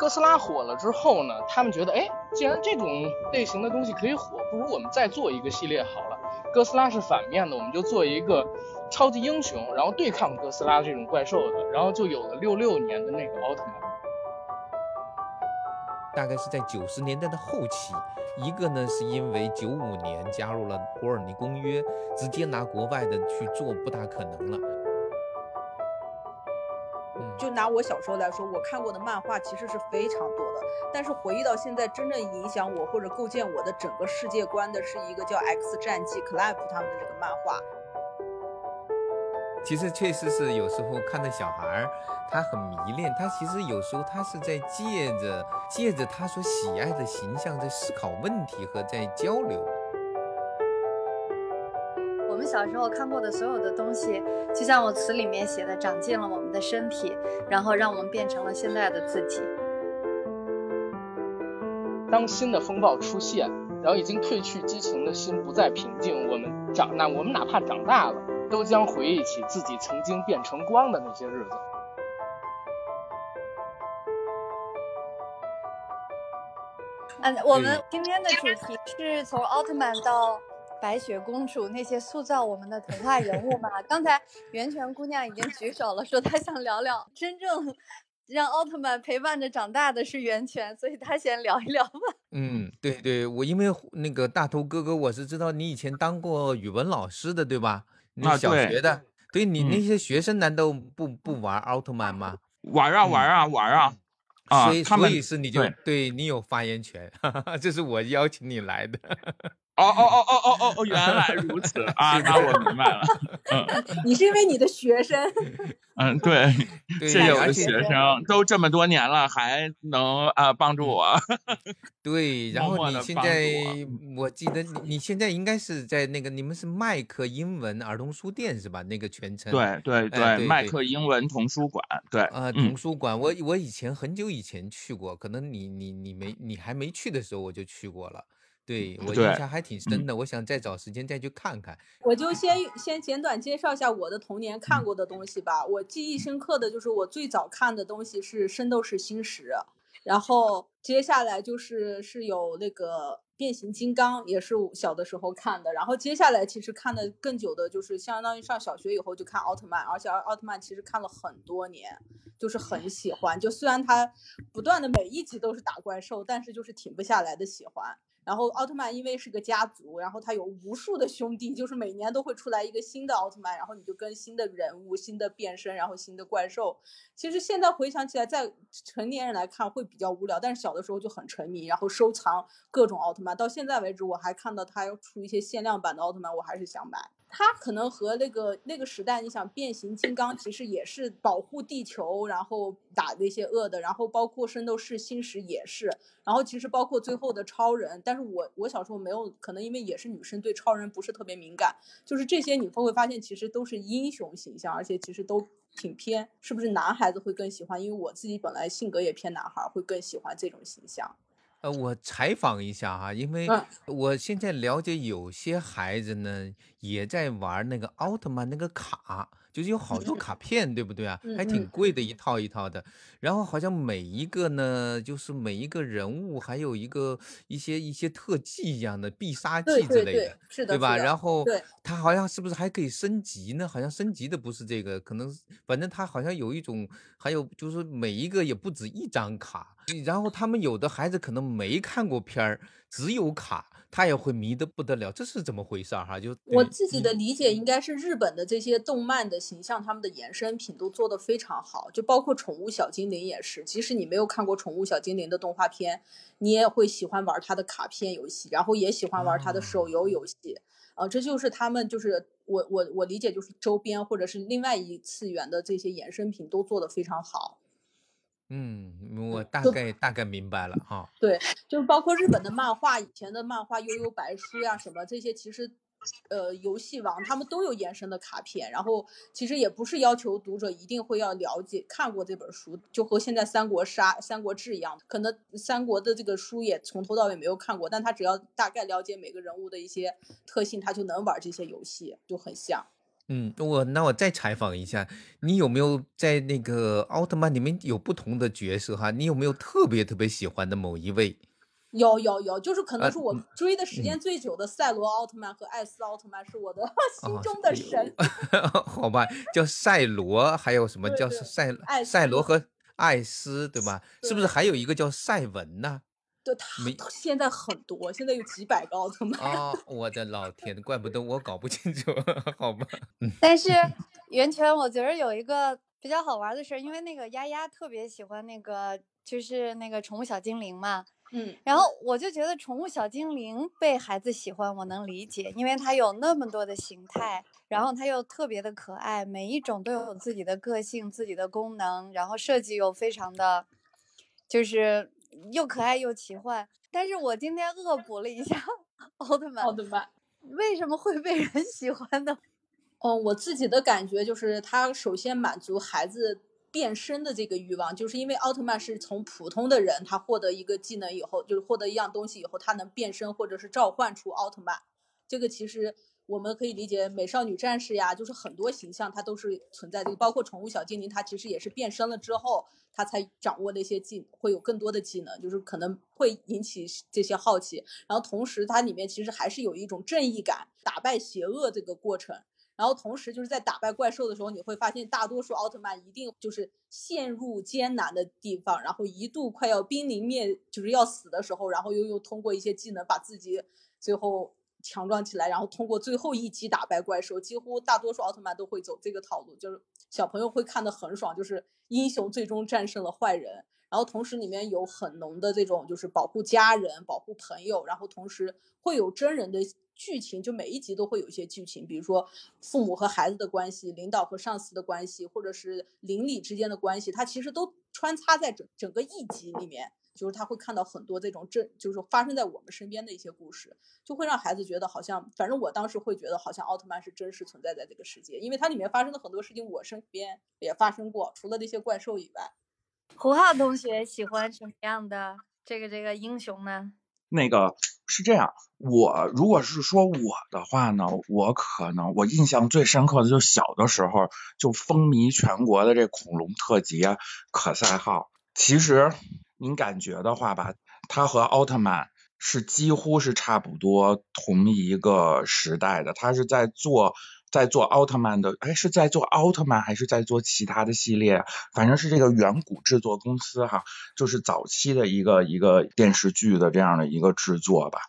哥斯拉火了之后呢，他们觉得，哎，既然这种类型的东西可以火，不如我们再做一个系列好了。哥斯拉是反面的，我们就做一个超级英雄，然后对抗哥斯拉这种怪兽的，然后就有了六六年的那个奥特曼。大概是在九十年代的后期，一个呢是因为九五年加入了伯尔尼公约，直接拿国外的去做不大可能了。就拿我小时候来说，我看过的漫画其实是非常多的，但是回忆到现在，真正影响我或者构建我的整个世界观的是一个叫《X 战记》Clive 他们的这个漫画。其实确实是有时候看着小孩儿，他很迷恋，他其实有时候他是在借着借着他所喜爱的形象在思考问题和在交流。小时候看过的所有的东西，就像我词里面写的，长进了我们的身体，然后让我们变成了现在的自己。当新的风暴出现，然后已经褪去激情的心不再平静，我们长那我们哪怕长大了。都将回忆起自己曾经变成光的那些日子。嗯，我们今天的主题是从奥特曼到白雪公主那些塑造我们的童话人物嘛？刚才源泉姑娘已经举手了，说她想聊聊真正让奥特曼陪伴着长大的是源泉，所以她先聊一聊吧。嗯，对对，我因为那个大头哥哥，我是知道你以前当过语文老师的，对吧？你小学的，对你那些学生难道不不玩奥特曼吗？玩啊玩啊玩啊！所以所以是你就对你有发言权，这是我邀请你来的。哦哦哦哦哦哦哦，原来如此啊，那我明白了。嗯，你是因为你的学生。嗯，对，谢谢我的学生，都这么多年了，还能啊帮助我。对，然后你现在，我记得你你现在应该是在那个你们是麦克英文儿童书店是吧？那个全称。对对对，麦克英文童书馆。对呃，童书馆，我我以前很久以前去过，可能你你你没你还没去的时候我就去过了。对我印象还挺深的，我想再找时间再去看看。我就先先简短介绍一下我的童年看过的东西吧。我记忆深刻的就是我最早看的东西是《圣斗士星矢》，然后接下来就是是有那个变形金刚，也是小的时候看的。然后接下来其实看的更久的就是相当于上小学以后就看奥特曼，而且奥特曼其实看了很多年，就是很喜欢。就虽然它不断的每一集都是打怪兽，但是就是停不下来的喜欢。然后奥特曼因为是个家族，然后他有无数的兄弟，就是每年都会出来一个新的奥特曼，然后你就跟新的人物、新的变身，然后新的怪兽。其实现在回想起来，在成年人来看会比较无聊，但是小的时候就很沉迷，然后收藏各种奥特曼。到现在为止，我还看到他要出一些限量版的奥特曼，我还是想买。他可能和那个那个时代，你想变形金刚其实也是保护地球，然后打那些恶的，然后包括圣斗士星矢也是，然后其实包括最后的超人，但是我我小时候没有，可能因为也是女生，对超人不是特别敏感，就是这些你会会发现其实都是英雄形象，而且其实都挺偏，是不是男孩子会更喜欢？因为我自己本来性格也偏男孩，会更喜欢这种形象。呃，我采访一下哈，因为我现在了解有些孩子呢也在玩那个奥特曼那个卡。就是有好多 卡片，对不对啊？还挺贵的，一套一套的。然后好像每一个呢，就是每一个人物还有一个一些一些特技一样的必杀技之类的，是的，对吧？然后它好像是不是还可以升级呢？好像升级的不是这个，可能反正它好像有一种，还有就是每一个也不止一张卡。然后他们有的孩子可能没看过片儿，只有卡。他也会迷得不得了，这是怎么回事儿哈？就我自己的理解，应该是日本的这些动漫的形象，他们的衍生品都做得非常好，就包括宠物小精灵也是。即使你没有看过宠物小精灵的动画片，你也会喜欢玩它的卡片游戏，然后也喜欢玩它的手游游戏。啊，这就是他们就是我我我理解就是周边或者是另外一次元的这些衍生品都做得非常好。嗯，我大概大概明白了哈。对，就是包括日本的漫画，以前的漫画悠悠白书呀什么这些，其实，呃，游戏王他们都有延伸的卡片。然后其实也不是要求读者一定会要了解看过这本书，就和现在三国杀、三国志一样，可能三国的这个书也从头到尾没有看过，但他只要大概了解每个人物的一些特性，他就能玩这些游戏，就很像。嗯，我那我再采访一下，你有没有在那个奥特曼里面有不同的角色哈？你有没有特别特别喜欢的某一位？有有有，就是可能是我追的时间最久的赛罗奥特曼和艾斯奥特曼是我的心中的神。好吧，叫赛罗，还有什么叫赛赛罗和艾斯，对吧？是不是还有一个叫赛文呢？对他现在很多，现在有几百个奥特曼啊！我的老天，怪不得我搞不清楚，好吧。但是圆圈，我觉得有一个比较好玩的事儿，因为那个丫丫特别喜欢那个，就是那个宠物小精灵嘛。嗯。然后我就觉得宠物小精灵被孩子喜欢，我能理解，因为它有那么多的形态，然后它又特别的可爱，每一种都有自己的个性、自己的功能，然后设计又非常的，就是。又可爱又奇幻，但是我今天恶补了一下奥特曼，奥特曼为什么会被人喜欢呢？哦，我自己的感觉就是，他首先满足孩子变身的这个欲望，就是因为奥特曼是从普通的人，他获得一个技能以后，就是获得一样东西以后，他能变身或者是召唤出奥特曼，这个其实。我们可以理解美少女战士呀，就是很多形象它都是存在的，包括宠物小精灵，它其实也是变身了之后，它才掌握那些技，会有更多的技能，就是可能会引起这些好奇。然后同时它里面其实还是有一种正义感，打败邪恶这个过程。然后同时就是在打败怪兽的时候，你会发现大多数奥特曼一定就是陷入艰难的地方，然后一度快要濒临灭，就是要死的时候，然后又又通过一些技能把自己最后。强壮起来，然后通过最后一击打败怪兽。几乎大多数奥特曼都会走这个套路，就是小朋友会看得很爽，就是英雄最终战胜了坏人。然后同时里面有很浓的这种就是保护家人、保护朋友，然后同时会有真人的剧情，就每一集都会有一些剧情，比如说父母和孩子的关系、领导和上司的关系，或者是邻里之间的关系，它其实都穿插在整整个一集里面。就是他会看到很多这种真，就是发生在我们身边的一些故事，就会让孩子觉得好像，反正我当时会觉得好像奥特曼是真实存在在这个世界，因为它里面发生的很多事情我身边也发生过，除了那些怪兽以外。胡浩同学喜欢什么样的这个这个英雄呢？那个是这样，我如果是说我的话呢，我可能我印象最深刻的就小的时候就风靡全国的这恐龙特辑可赛号，其实。您感觉的话吧，他和奥特曼是几乎是差不多同一个时代的。他是在做在做奥特曼的，哎，是在做奥特曼还是在做其他的系列？反正是这个远古制作公司哈，就是早期的一个一个电视剧的这样的一个制作吧。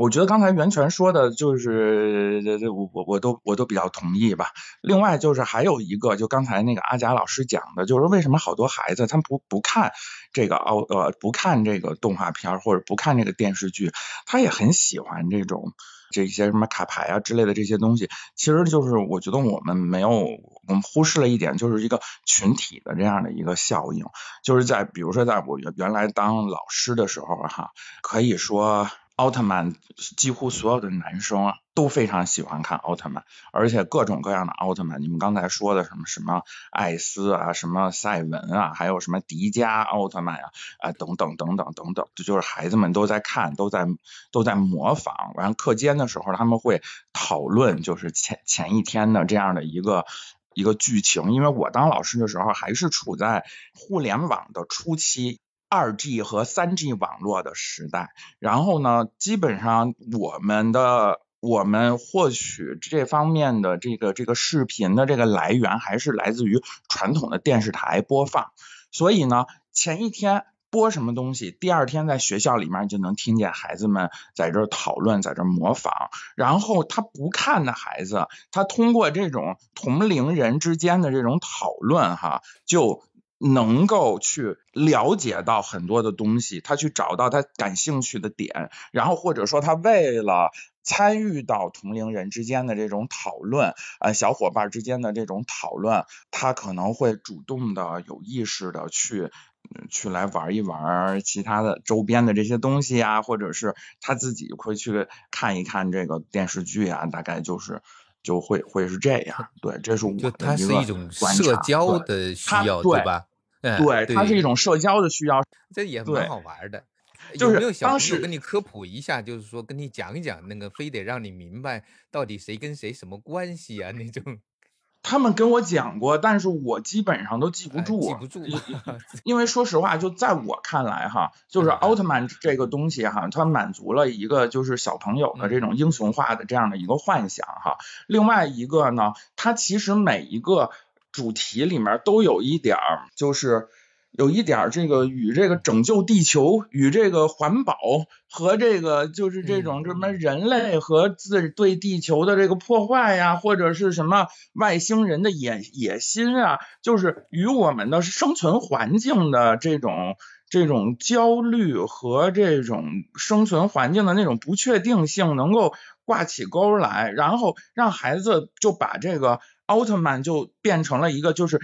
我觉得刚才袁泉说的就是，我我我都我都比较同意吧。另外就是还有一个，就刚才那个阿贾老师讲的，就是为什么好多孩子他不不看这个奥呃不看这个动画片或者不看这个电视剧，他也很喜欢这种这些什么卡牌啊之类的这些东西。其实就是我觉得我们没有我们忽视了一点，就是一个群体的这样的一个效应。就是在比如说在我原原来当老师的时候哈，可以说。奥特曼几乎所有的男生啊都非常喜欢看奥特曼，而且各种各样的奥特曼，你们刚才说的什么什么艾斯啊，什么赛文啊，还有什么迪迦奥特曼呀，啊等等等等等等，这就是孩子们都在看，都在都在模仿。完课间的时候，他们会讨论，就是前前一天的这样的一个一个剧情。因为我当老师的时候，还是处在互联网的初期。二 G 和三 G 网络的时代，然后呢，基本上我们的我们获取这方面的这个这个视频的这个来源还是来自于传统的电视台播放，所以呢，前一天播什么东西，第二天在学校里面就能听见孩子们在这讨论，在这模仿，然后他不看的孩子，他通过这种同龄人之间的这种讨论，哈，就。能够去了解到很多的东西，他去找到他感兴趣的点，然后或者说他为了参与到同龄人之间的这种讨论，呃，小伙伴之间的这种讨论，他可能会主动的、有意识的去去来玩一玩其他的周边的这些东西啊，或者是他自己会去看一看这个电视剧啊，大概就是就会会是这样。对，这是我就它是一种社交的需要，对吧？对，它是一种社交的需要，这也蛮好玩的。就是当时跟你科普一下，就是说跟你讲一讲那个，非得让你明白到底谁跟谁什么关系啊那种。他们跟我讲过，但是我基本上都记不住，记不住。因为说实话，就在我看来哈，就是奥特曼这个东西哈，它满足了一个就是小朋友的这种英雄化的这样的一个幻想哈。另外一个呢，它其实每一个主题里面都有一点儿，就是。有一点这个与这个拯救地球、与这个环保和这个就是这种什么人类和自对地球的这个破坏呀，或者是什么外星人的野野心啊，就是与我们的生存环境的这种这种焦虑和这种生存环境的那种不确定性能够挂起钩来，然后让孩子就把这个奥特曼就变成了一个就是。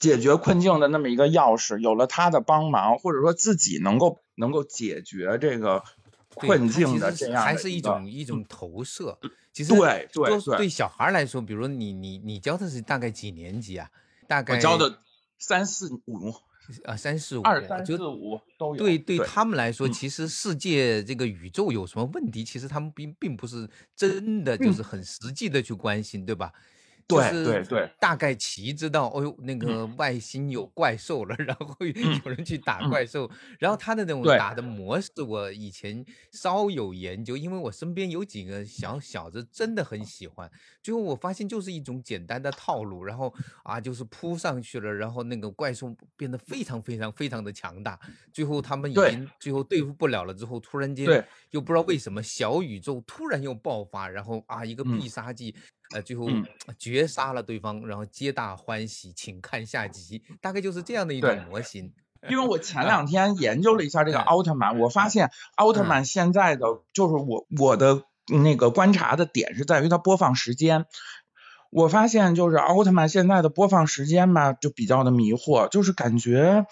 解决困境的那么一个钥匙，有了他的帮忙，或者说自己能够能够解决这个困境的这样，还是一种一种投射。其实对对对，对小孩来说，比如你你你教的是大概几年级啊？大概我教的三四五 啊，三四五二三四五都有。对对他们来说，其实世界这个宇宙有什么问题，其实他们并并不是真的就是很实际的去关心，对吧？对对对，大概其知道，哦呦，那个外星有怪兽了，然后有人去打怪兽，然后他的那种打的模式，我以前稍有研究，因为我身边有几个小小子真的很喜欢。最后我发现就是一种简单的套路，然后啊，就是扑上去了，然后那个怪兽变得非常非常非常的强大，最后他们已经最后对付不了了之后，突然间又不知道为什么小宇宙突然又爆发，然后啊一个必杀技。呃，最后绝杀了对方，然后皆大欢喜，请看下集，大概就是这样的一种模型。因为我前两天研究了一下这个奥特曼，我发现奥特曼现在的就是我我的那个观察的点是在于它播放时间。我发现就是奥特曼现在的播放时间吧，就比较的迷惑，就是感觉。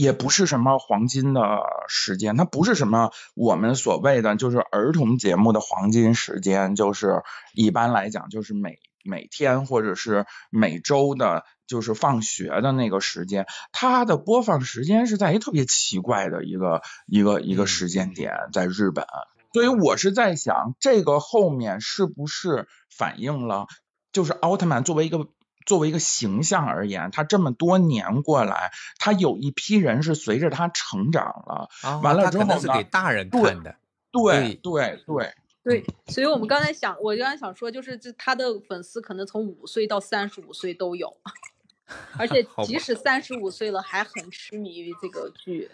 也不是什么黄金的时间，它不是什么我们所谓的就是儿童节目的黄金时间，就是一般来讲就是每每天或者是每周的，就是放学的那个时间，它的播放时间是在一特别奇怪的一个一个一个时间点，在日本，所以我是在想，这个后面是不是反映了，就是奥特曼作为一个。作为一个形象而言，他这么多年过来，他有一批人是随着他成长了，完了之后呢？是给大人看的。对对对对，所以我们刚才想，我刚才想说，就是这他的粉丝可能从五岁到三十五岁都有，而且即使三十五岁了，还很痴迷于这个剧。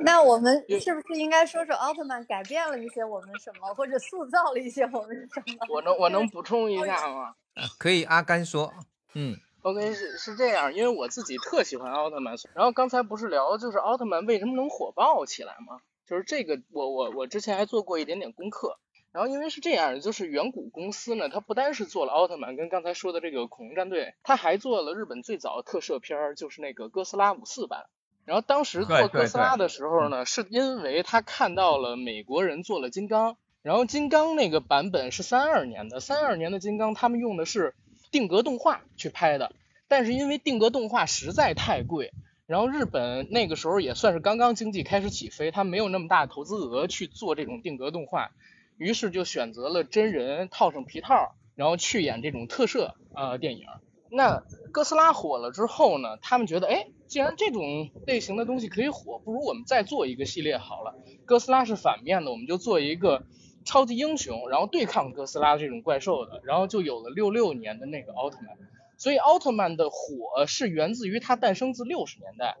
那我们是不是应该说说奥特曼改变了一些我们什么，或者塑造了一些我们什么？我能我能补充一下吗？可以，阿甘说。嗯，OK 是是这样，因为我自己特喜欢奥特曼，然后刚才不是聊就是奥特曼为什么能火爆起来吗？就是这个我我我之前还做过一点点功课，然后因为是这样，就是远古公司呢，它不单是做了奥特曼跟刚才说的这个恐龙战队，它还做了日本最早的特摄片儿，就是那个哥斯拉五四版。然后当时做哥斯拉的时候呢，是因为他看到了美国人做了金刚，然后金刚那个版本是三二年的，三二年的金刚他们用的是。定格动画去拍的，但是因为定格动画实在太贵，然后日本那个时候也算是刚刚经济开始起飞，他没有那么大投资额去做这种定格动画，于是就选择了真人套上皮套，然后去演这种特摄啊电影。那哥斯拉火了之后呢，他们觉得，哎，既然这种类型的东西可以火，不如我们再做一个系列好了。哥斯拉是反面的，我们就做一个。超级英雄，然后对抗哥斯拉这种怪兽的，然后就有了六六年的那个奥特曼。所以奥特曼的火是源自于它诞生自六十年代，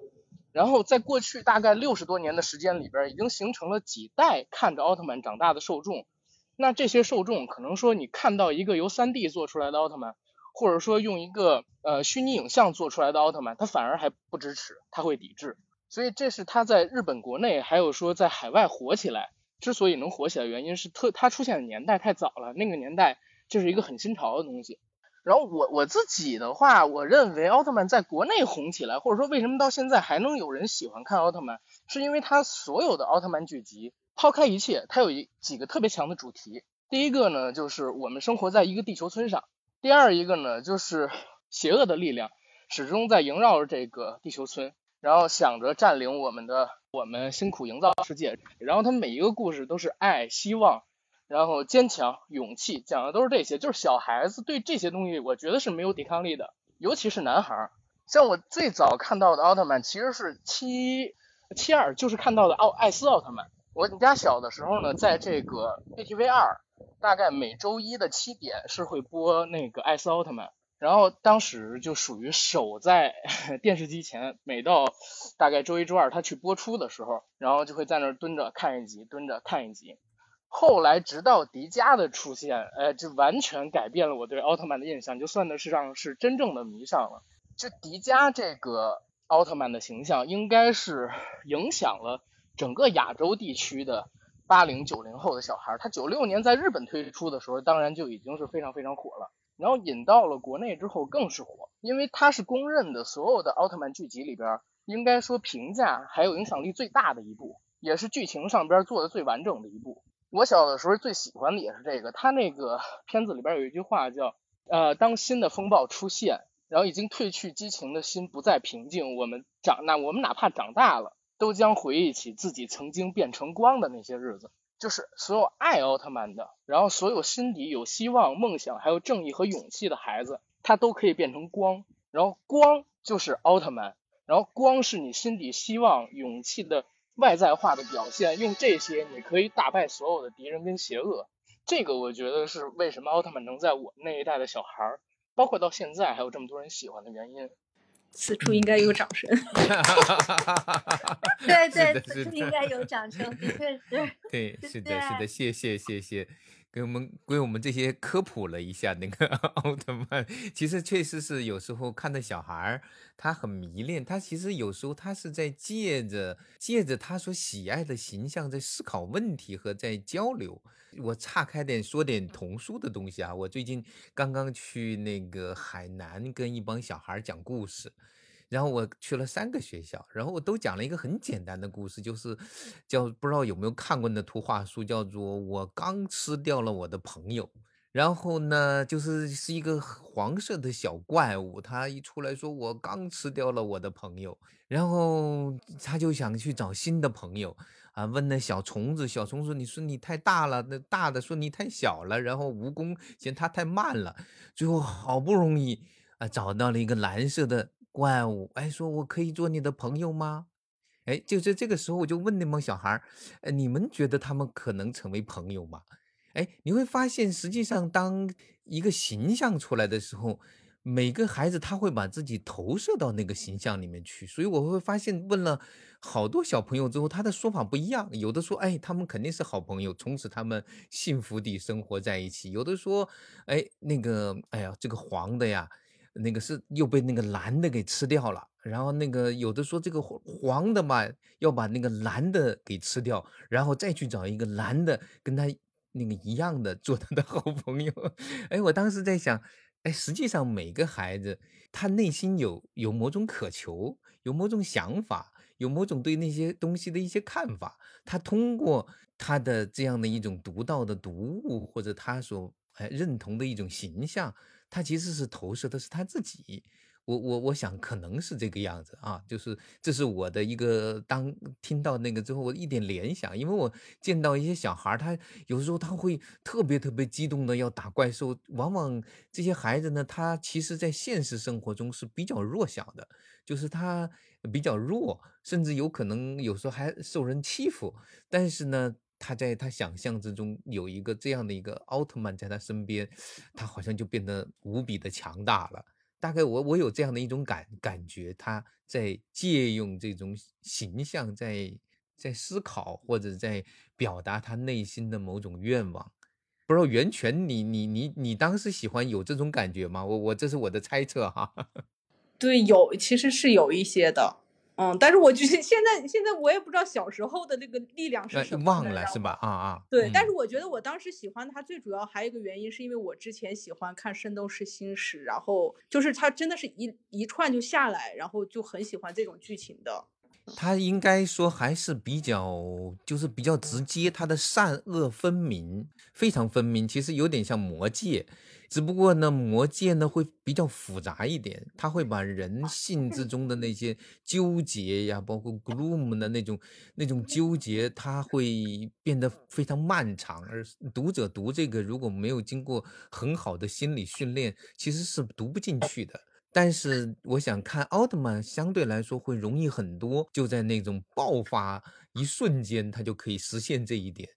然后在过去大概六十多年的时间里边，已经形成了几代看着奥特曼长大的受众。那这些受众可能说，你看到一个由 3D 做出来的奥特曼，或者说用一个呃虚拟影像做出来的奥特曼，他反而还不支持，他会抵制。所以这是他在日本国内，还有说在海外火起来。之所以能火起来，原因是特它出现的年代太早了，那个年代这是一个很新潮的东西。然后我我自己的话，我认为奥特曼在国内红起来，或者说为什么到现在还能有人喜欢看奥特曼，是因为它所有的奥特曼剧集，抛开一切，它有一几个特别强的主题。第一个呢，就是我们生活在一个地球村上；第二一个呢，就是邪恶的力量始终在萦绕着这个地球村。然后想着占领我们的，我们辛苦营造世界。然后他每一个故事都是爱、希望，然后坚强、勇气，讲的都是这些。就是小孩子对这些东西，我觉得是没有抵抗力的。尤其是男孩儿。像我最早看到的奥特曼其实是七七二，就是看到的奥艾斯奥特曼。我们家小的时候呢，在这个 ATV 二，大概每周一的七点是会播那个艾斯奥特曼。然后当时就属于守在 电视机前，每到大概周一、周二他去播出的时候，然后就会在那儿蹲着看一集，蹲着看一集。后来直到迪迦的出现，哎，就完全改变了我对奥特曼的印象，就算得上是真正的迷上了。就迪迦这个奥特曼的形象，应该是 影响了整个亚洲地区的八零九零后的小孩。他九六年在日本推出的时候，当然就已经是非常非常火了。然后引到了国内之后更是火，因为它是公认的所有的奥特曼剧集里边，应该说评价还有影响力最大的一部，也是剧情上边做的最完整的一部。我小的时候最喜欢的也是这个，它那个片子里边有一句话叫，呃，当新的风暴出现，然后已经褪去激情的心不再平静，我们长那我们哪怕长大了，都将回忆起自己曾经变成光的那些日子。就是所有爱奥特曼的，然后所有心底有希望、梦想，还有正义和勇气的孩子，他都可以变成光。然后光就是奥特曼，然后光是你心底希望、勇气的外在化的表现。用这些，你可以打败所有的敌人跟邪恶。这个我觉得是为什么奥特曼能在我那一代的小孩儿，包括到现在还有这么多人喜欢的原因。此处应该有掌声。对对，此处应该有掌声，的确是。对，是的，是的，谢谢，谢谢，给我们给我们这些科普了一下那个 奥特曼。其实确实是有时候看到小孩儿，他很迷恋，他其实有时候他是在借着借着他所喜爱的形象在思考问题和在交流。我岔开点说点童书的东西啊，我最近刚刚去那个海南跟一帮小孩讲故事，然后我去了三个学校，然后我都讲了一个很简单的故事，就是叫不知道有没有看过那图画书，叫做《我刚吃掉了我的朋友》。然后呢，就是是一个黄色的小怪物，他一出来说我刚吃掉了我的朋友，然后他就想去找新的朋友。啊，问那小虫子，小虫子，你说你太大了，那大的说你太小了，然后蜈蚣嫌它太慢了，最后好不容易啊找到了一个蓝色的怪物，哎，说我可以做你的朋友吗？哎，就在这个时候，我就问那帮小孩儿，你们觉得他们可能成为朋友吗？哎，你会发现，实际上当一个形象出来的时候。每个孩子他会把自己投射到那个形象里面去，所以我会发现问了好多小朋友之后，他的说法不一样。有的说，哎，他们肯定是好朋友，从此他们幸福地生活在一起；有的说，哎，那个，哎呀，这个黄的呀，那个是又被那个蓝的给吃掉了。然后那个有的说这个黄的嘛，要把那个蓝的给吃掉，然后再去找一个蓝的跟他那个一样的做他的 好朋友。哎，我当时在想。哎，实际上每个孩子他内心有有某种渴求，有某种想法，有某种对那些东西的一些看法。他通过他的这样的一种独到的读物，或者他所哎认同的一种形象，他其实是投射的是他自己。我我我想可能是这个样子啊，就是这是我的一个当听到那个之后，我一点联想，因为我见到一些小孩，他有时候他会特别特别激动的要打怪兽，往往这些孩子呢，他其实在现实生活中是比较弱小的，就是他比较弱，甚至有可能有时候还受人欺负，但是呢，他在他想象之中有一个这样的一个奥特曼在他身边，他好像就变得无比的强大了。大概我我有这样的一种感感觉，他在借用这种形象，在在思考或者在表达他内心的某种愿望。不知道袁泉，你你你你当时喜欢有这种感觉吗？我我这是我的猜测哈。对，有其实是有一些的。嗯，但是我觉得现在现在我也不知道小时候的那个力量是什么，忘了是吧？啊啊，对。但是我觉得我当时喜欢他最主要还有一个原因，是因为我之前喜欢看《圣斗士星矢》，然后就是他真的是一一串就下来，然后就很喜欢这种剧情的。他应该说还是比较，就是比较直接，他的善恶分明，非常分明。其实有点像魔戒，只不过呢，魔戒呢会比较复杂一点，他会把人性之中的那些纠结呀，包括 gloom 的那种那种纠结，他会变得非常漫长，而读者读这个如果没有经过很好的心理训练，其实是读不进去的。但是我想看奥特曼，相对来说会容易很多，就在那种爆发一瞬间，它就可以实现这一点。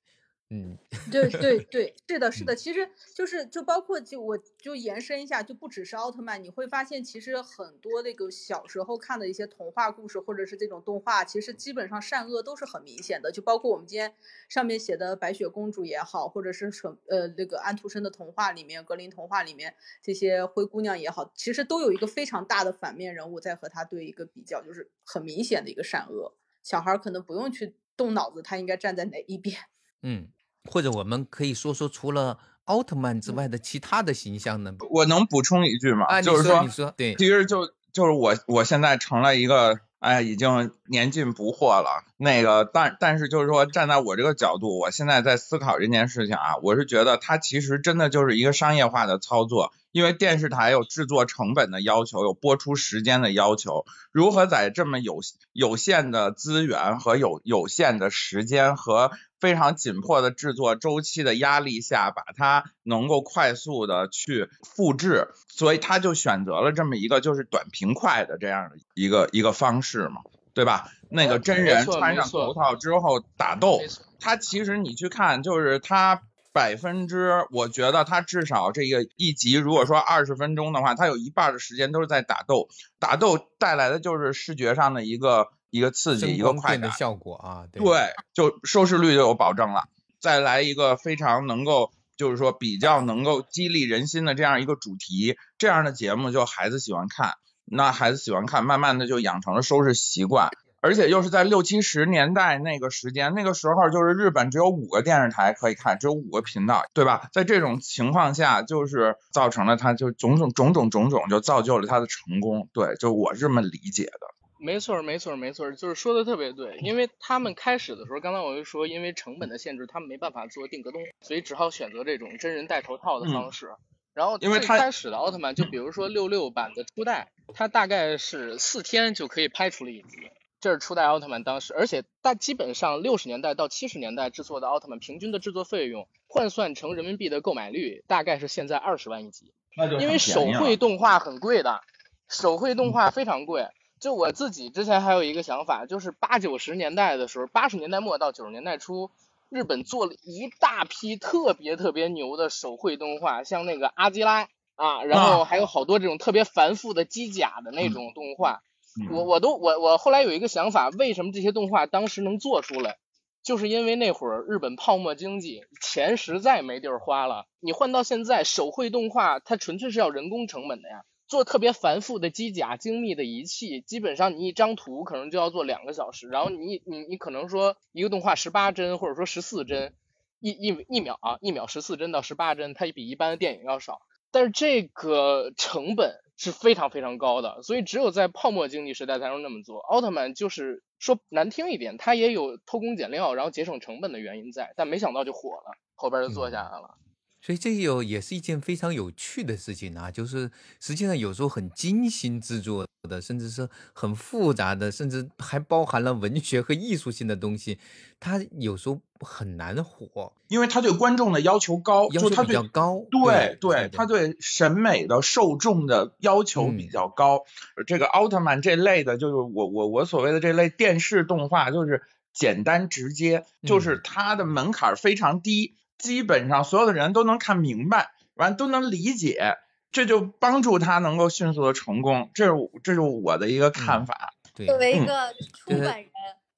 嗯，对对对，是的，是的，其实就是就包括就我就延伸一下，就不只是奥特曼，你会发现其实很多那个小时候看的一些童话故事或者是这种动画，其实基本上善恶都是很明显的。就包括我们今天上面写的白雪公主也好，或者是什呃那个安徒生的童话里面、格林童话里面这些灰姑娘也好，其实都有一个非常大的反面人物在和他对一个比较，就是很明显的一个善恶。小孩可能不用去动脑子，他应该站在哪一边？嗯。或者我们可以说说，除了奥特曼之外的其他的形象呢？我能补充一句吗？啊，就是说，你说，对，其实就就是我，我现在成了一个，哎，已经年近不惑了。那个，但但是就是说，站在我这个角度，我现在在思考这件事情啊，我是觉得它其实真的就是一个商业化的操作，因为电视台有制作成本的要求，有播出时间的要求，如何在这么有有限的资源和有有限的时间和非常紧迫的制作周期的压力下，把它能够快速的去复制，所以他就选择了这么一个就是短平快的这样的一个一个方式嘛，对吧？那个真人穿上头套之后打斗，他其实你去看，就是他百分之，我觉得他至少这个一集如果说二十分钟的话，他有一半的时间都是在打斗，打斗带来的就是视觉上的一个。一个刺激，一个快的效果啊，对，就收视率就有保证了。再来一个非常能够，就是说比较能够激励人心的这样一个主题，这样的节目就孩子喜欢看，那孩子喜欢看，慢慢的就养成了收视习惯。而且又是在六七十年代那个时间，那个时候就是日本只有五个电视台可以看，只有五个频道，对吧？在这种情况下，就是造成了他就种种种种种种，就造就了他的成功。对，就我这么理解的。没错，没错，没错，就是说的特别对，因为他们开始的时候，刚才我就说，因为成本的限制，他们没办法做定格动，所以只好选择这种真人戴头套的方式。然后最开始的奥特曼，就比如说六六版的初代，它大概是四天就可以拍出了一集，这是初代奥特曼当时，而且大基本上六十年代到七十年代制作的奥特曼，平均的制作费用换算成人民币的购买率，大概是现在二十万一集。因为手绘动画很贵的，手绘动画非常贵。就我自己之前还有一个想法，就是八九十年代的时候，八十年代末到九十年代初，日本做了一大批特别特别牛的手绘动画，像那个阿基拉啊，然后还有好多这种特别繁复的机甲的那种动画。我我都我我后来有一个想法，为什么这些动画当时能做出来，就是因为那会儿日本泡沫经济，钱实在没地儿花了。你换到现在，手绘动画它纯粹是要人工成本的呀。做特别繁复的机甲、精密的仪器，基本上你一张图可能就要做两个小时。然后你你你可能说一个动画十八帧或者说十四帧，一一一秒啊，一秒十四帧到十八帧，它比一般的电影要少。但是这个成本是非常非常高的，所以只有在泡沫经济时代才能那么做。奥特曼就是说难听一点，它也有偷工减料，然后节省成本的原因在，但没想到就火了，后边就做下来了。所以这有也是一件非常有趣的事情啊，就是实际上有时候很精心制作的，甚至是很复杂的，甚至还包含了文学和艺术性的东西，它有时候很难火，因为它对观众的要求高，要求比较高，对对，他对审美的受众的要求比较高。这个奥特曼这类的，就是我我我所谓的这类电视动画，就是简单直接，就是它的门槛非常低。基本上所有的人都能看明白，完都能理解，这就帮助他能够迅速的成功。这是这是我的一个看法。作为一个出版人，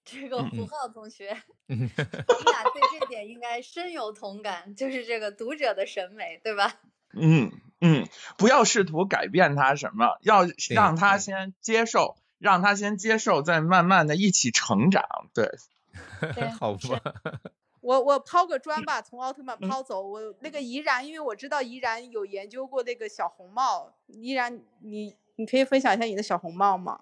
这个胡浩同学，你俩对这点应该深有同感，就是这个读者的审美，对吧？嗯嗯，不要试图改变他什么，要让他先接受，让他先接受，再慢慢的一起成长。对，好吧。我我抛个砖吧，从奥特曼抛走。我那个怡然，因为我知道怡然有研究过那个小红帽。怡然，你你可以分享一下你的小红帽吗？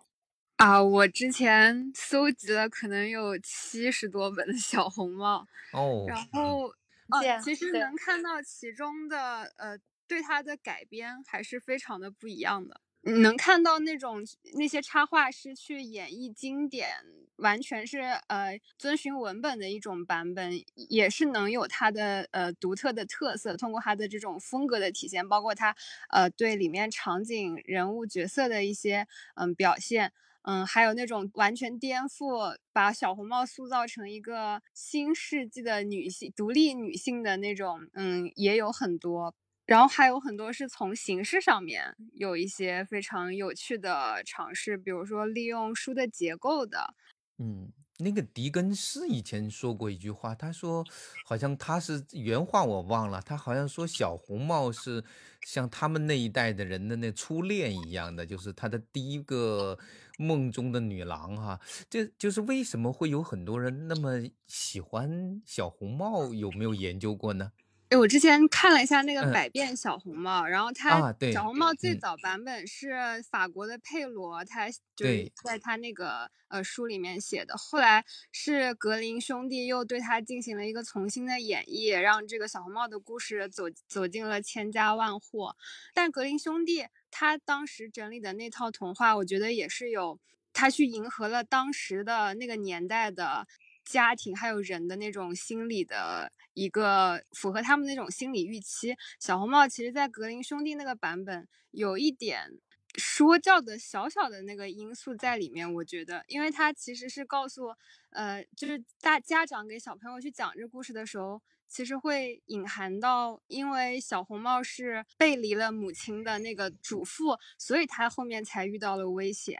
啊，我之前搜集了可能有七十多本的小红帽。哦。然后啊，其实能看到其中的呃，对它的改编还是非常的不一样的。能看到那种那些插画师去演绎经典完全是呃遵循文本的一种版本，也是能有它的呃独特的特色。通过它的这种风格的体现，包括它呃对里面场景、人物、角色的一些嗯表现，嗯，还有那种完全颠覆，把小红帽塑造成一个新世纪的女性、独立女性的那种，嗯，也有很多。然后还有很多是从形式上面有一些非常有趣的尝试，比如说利用书的结构的。嗯，那个狄更斯以前说过一句话，他说好像他是原话我忘了，他好像说小红帽是像他们那一代的人的那初恋一样的，就是他的第一个梦中的女郎哈。这就是为什么会有很多人那么喜欢小红帽，有没有研究过呢？我之前看了一下那个《百变小红帽》，然后它小红帽最早版本是法国的佩罗，他就是在他那个呃书里面写的。后来是格林兄弟又对他进行了一个重新的演绎，让这个小红帽的故事走走进了千家万户。但格林兄弟他当时整理的那套童话，我觉得也是有他去迎合了当时的那个年代的家庭还有人的那种心理的。一个符合他们那种心理预期，小红帽其实，在格林兄弟那个版本有一点说教的小小的那个因素在里面，我觉得，因为他其实是告诉，呃，就是大家长给小朋友去讲这故事的时候，其实会隐含到，因为小红帽是背离了母亲的那个嘱咐，所以他后面才遇到了危险。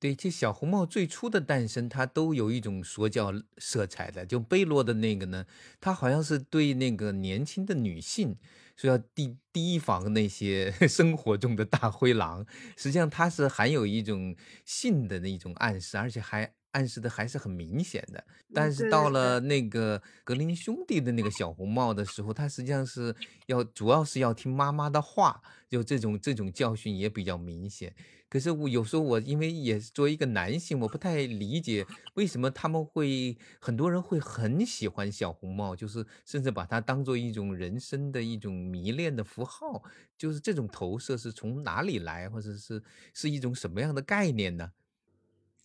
对，这小红帽最初的诞生，它都有一种说教色彩的。就贝洛的那个呢，他好像是对那个年轻的女性说要提提防那些 生活中的大灰狼。实际上，它是含有一种性的那种暗示，而且还暗示的还是很明显的。但是到了那个格林兄弟的那个小红帽的时候，他实际上是要主要是要听妈妈的话，就这种这种教训也比较明显。可是我有时候我因为也作为一个男性，我不太理解为什么他们会很多人会很喜欢小红帽，就是甚至把它当做一种人生的一种迷恋的符号，就是这种投射是从哪里来，或者是是一种什么样的概念呢？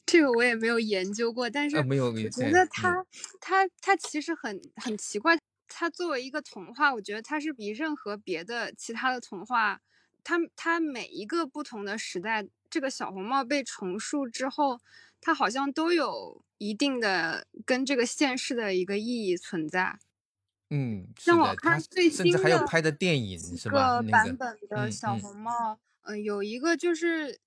这个我也没有研究过，但是，我觉得它它它其实很很奇怪，它作为一个童话，我觉得它是比任何别的其他的童话。它它每一个不同的时代，这个小红帽被重塑之后，它好像都有一定的跟这个现实的一个意义存在。嗯，像我看最新的还有拍的电影是吧？个版本的小红帽，嗯，有一个就是。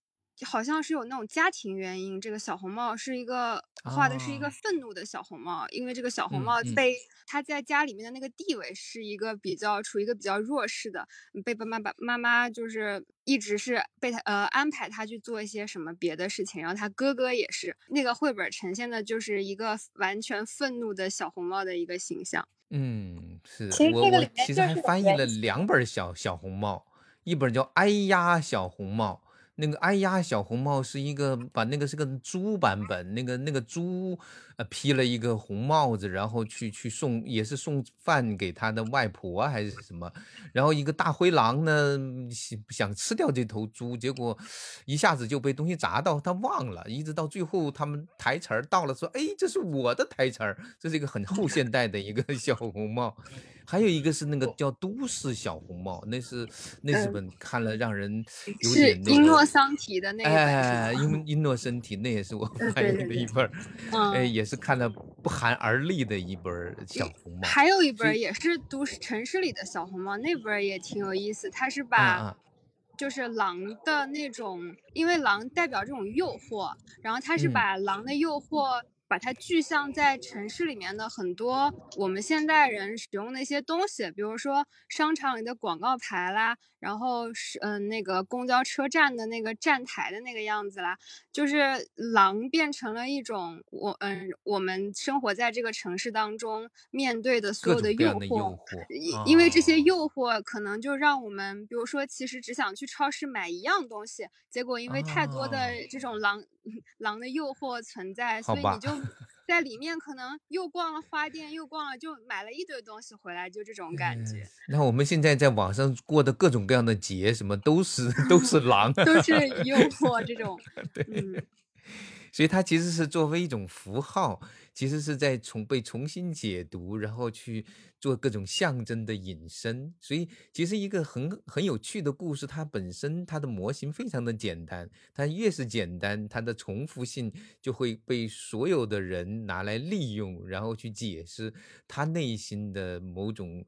好像是有那种家庭原因，这个小红帽是一个画的是一个愤怒的小红帽，因为这个小红帽被他在家里面的那个地位是一个比较处于一个比较弱势的，被爸妈把妈妈就是一直是被他呃安排他去做一些什么别的事情，然后他哥哥也是那个绘本呈现的就是一个完全愤怒的小红帽的一个形象。嗯，是我我其实还翻译了两本小小红帽，一本叫《哎呀小红帽》。那个哎呀，小红帽是一个把那个是个猪版本，那个那个猪呃披了一个红帽子，然后去去送也是送饭给他的外婆还是什么，然后一个大灰狼呢想吃掉这头猪，结果一下子就被东西砸到，他忘了，一直到最后他们台词儿到了说，哎，这是我的台词儿，这是一个很后 现代的一个 小红帽。还有一个是那个叫《都市小红帽》，那是那是本看了让人有点那个。是英诺桑提的那个。哎，英英诺森提，那也是我翻译的一本哎，也是看了不寒而栗的一本小红帽。还有一本也是都市城市里的小红帽，那本也挺有意思。它是把就是狼的那种，因为狼代表这种诱惑，然后它是把狼的诱惑。把它具象在城市里面的很多我们现代人使用的一些东西，比如说商场里的广告牌啦，然后是嗯那个公交车站的那个站台的那个样子啦，就是狼变成了一种我嗯。我们生活在这个城市当中面对的所有的诱惑，因为这些诱惑可能就让我们，比如说其实只想去超市买一样东西，结果因为太多的这种狼 狼的诱惑存在，所以你就。在里面可能又逛了花店，又逛了，就买了一堆东西回来，就这种感觉。那我们现在在网上过的各种各样的节，什么都是都是狼，都是诱惑这种。对，所以它其实是作为一种符号，其实是在重被重新解读，然后去做各种象征的引申。所以其实一个很很有趣的故事，它本身它的模型非常的简单，它越是简单，它的重复性就会被所有的人拿来利用，然后去解释他内心的某种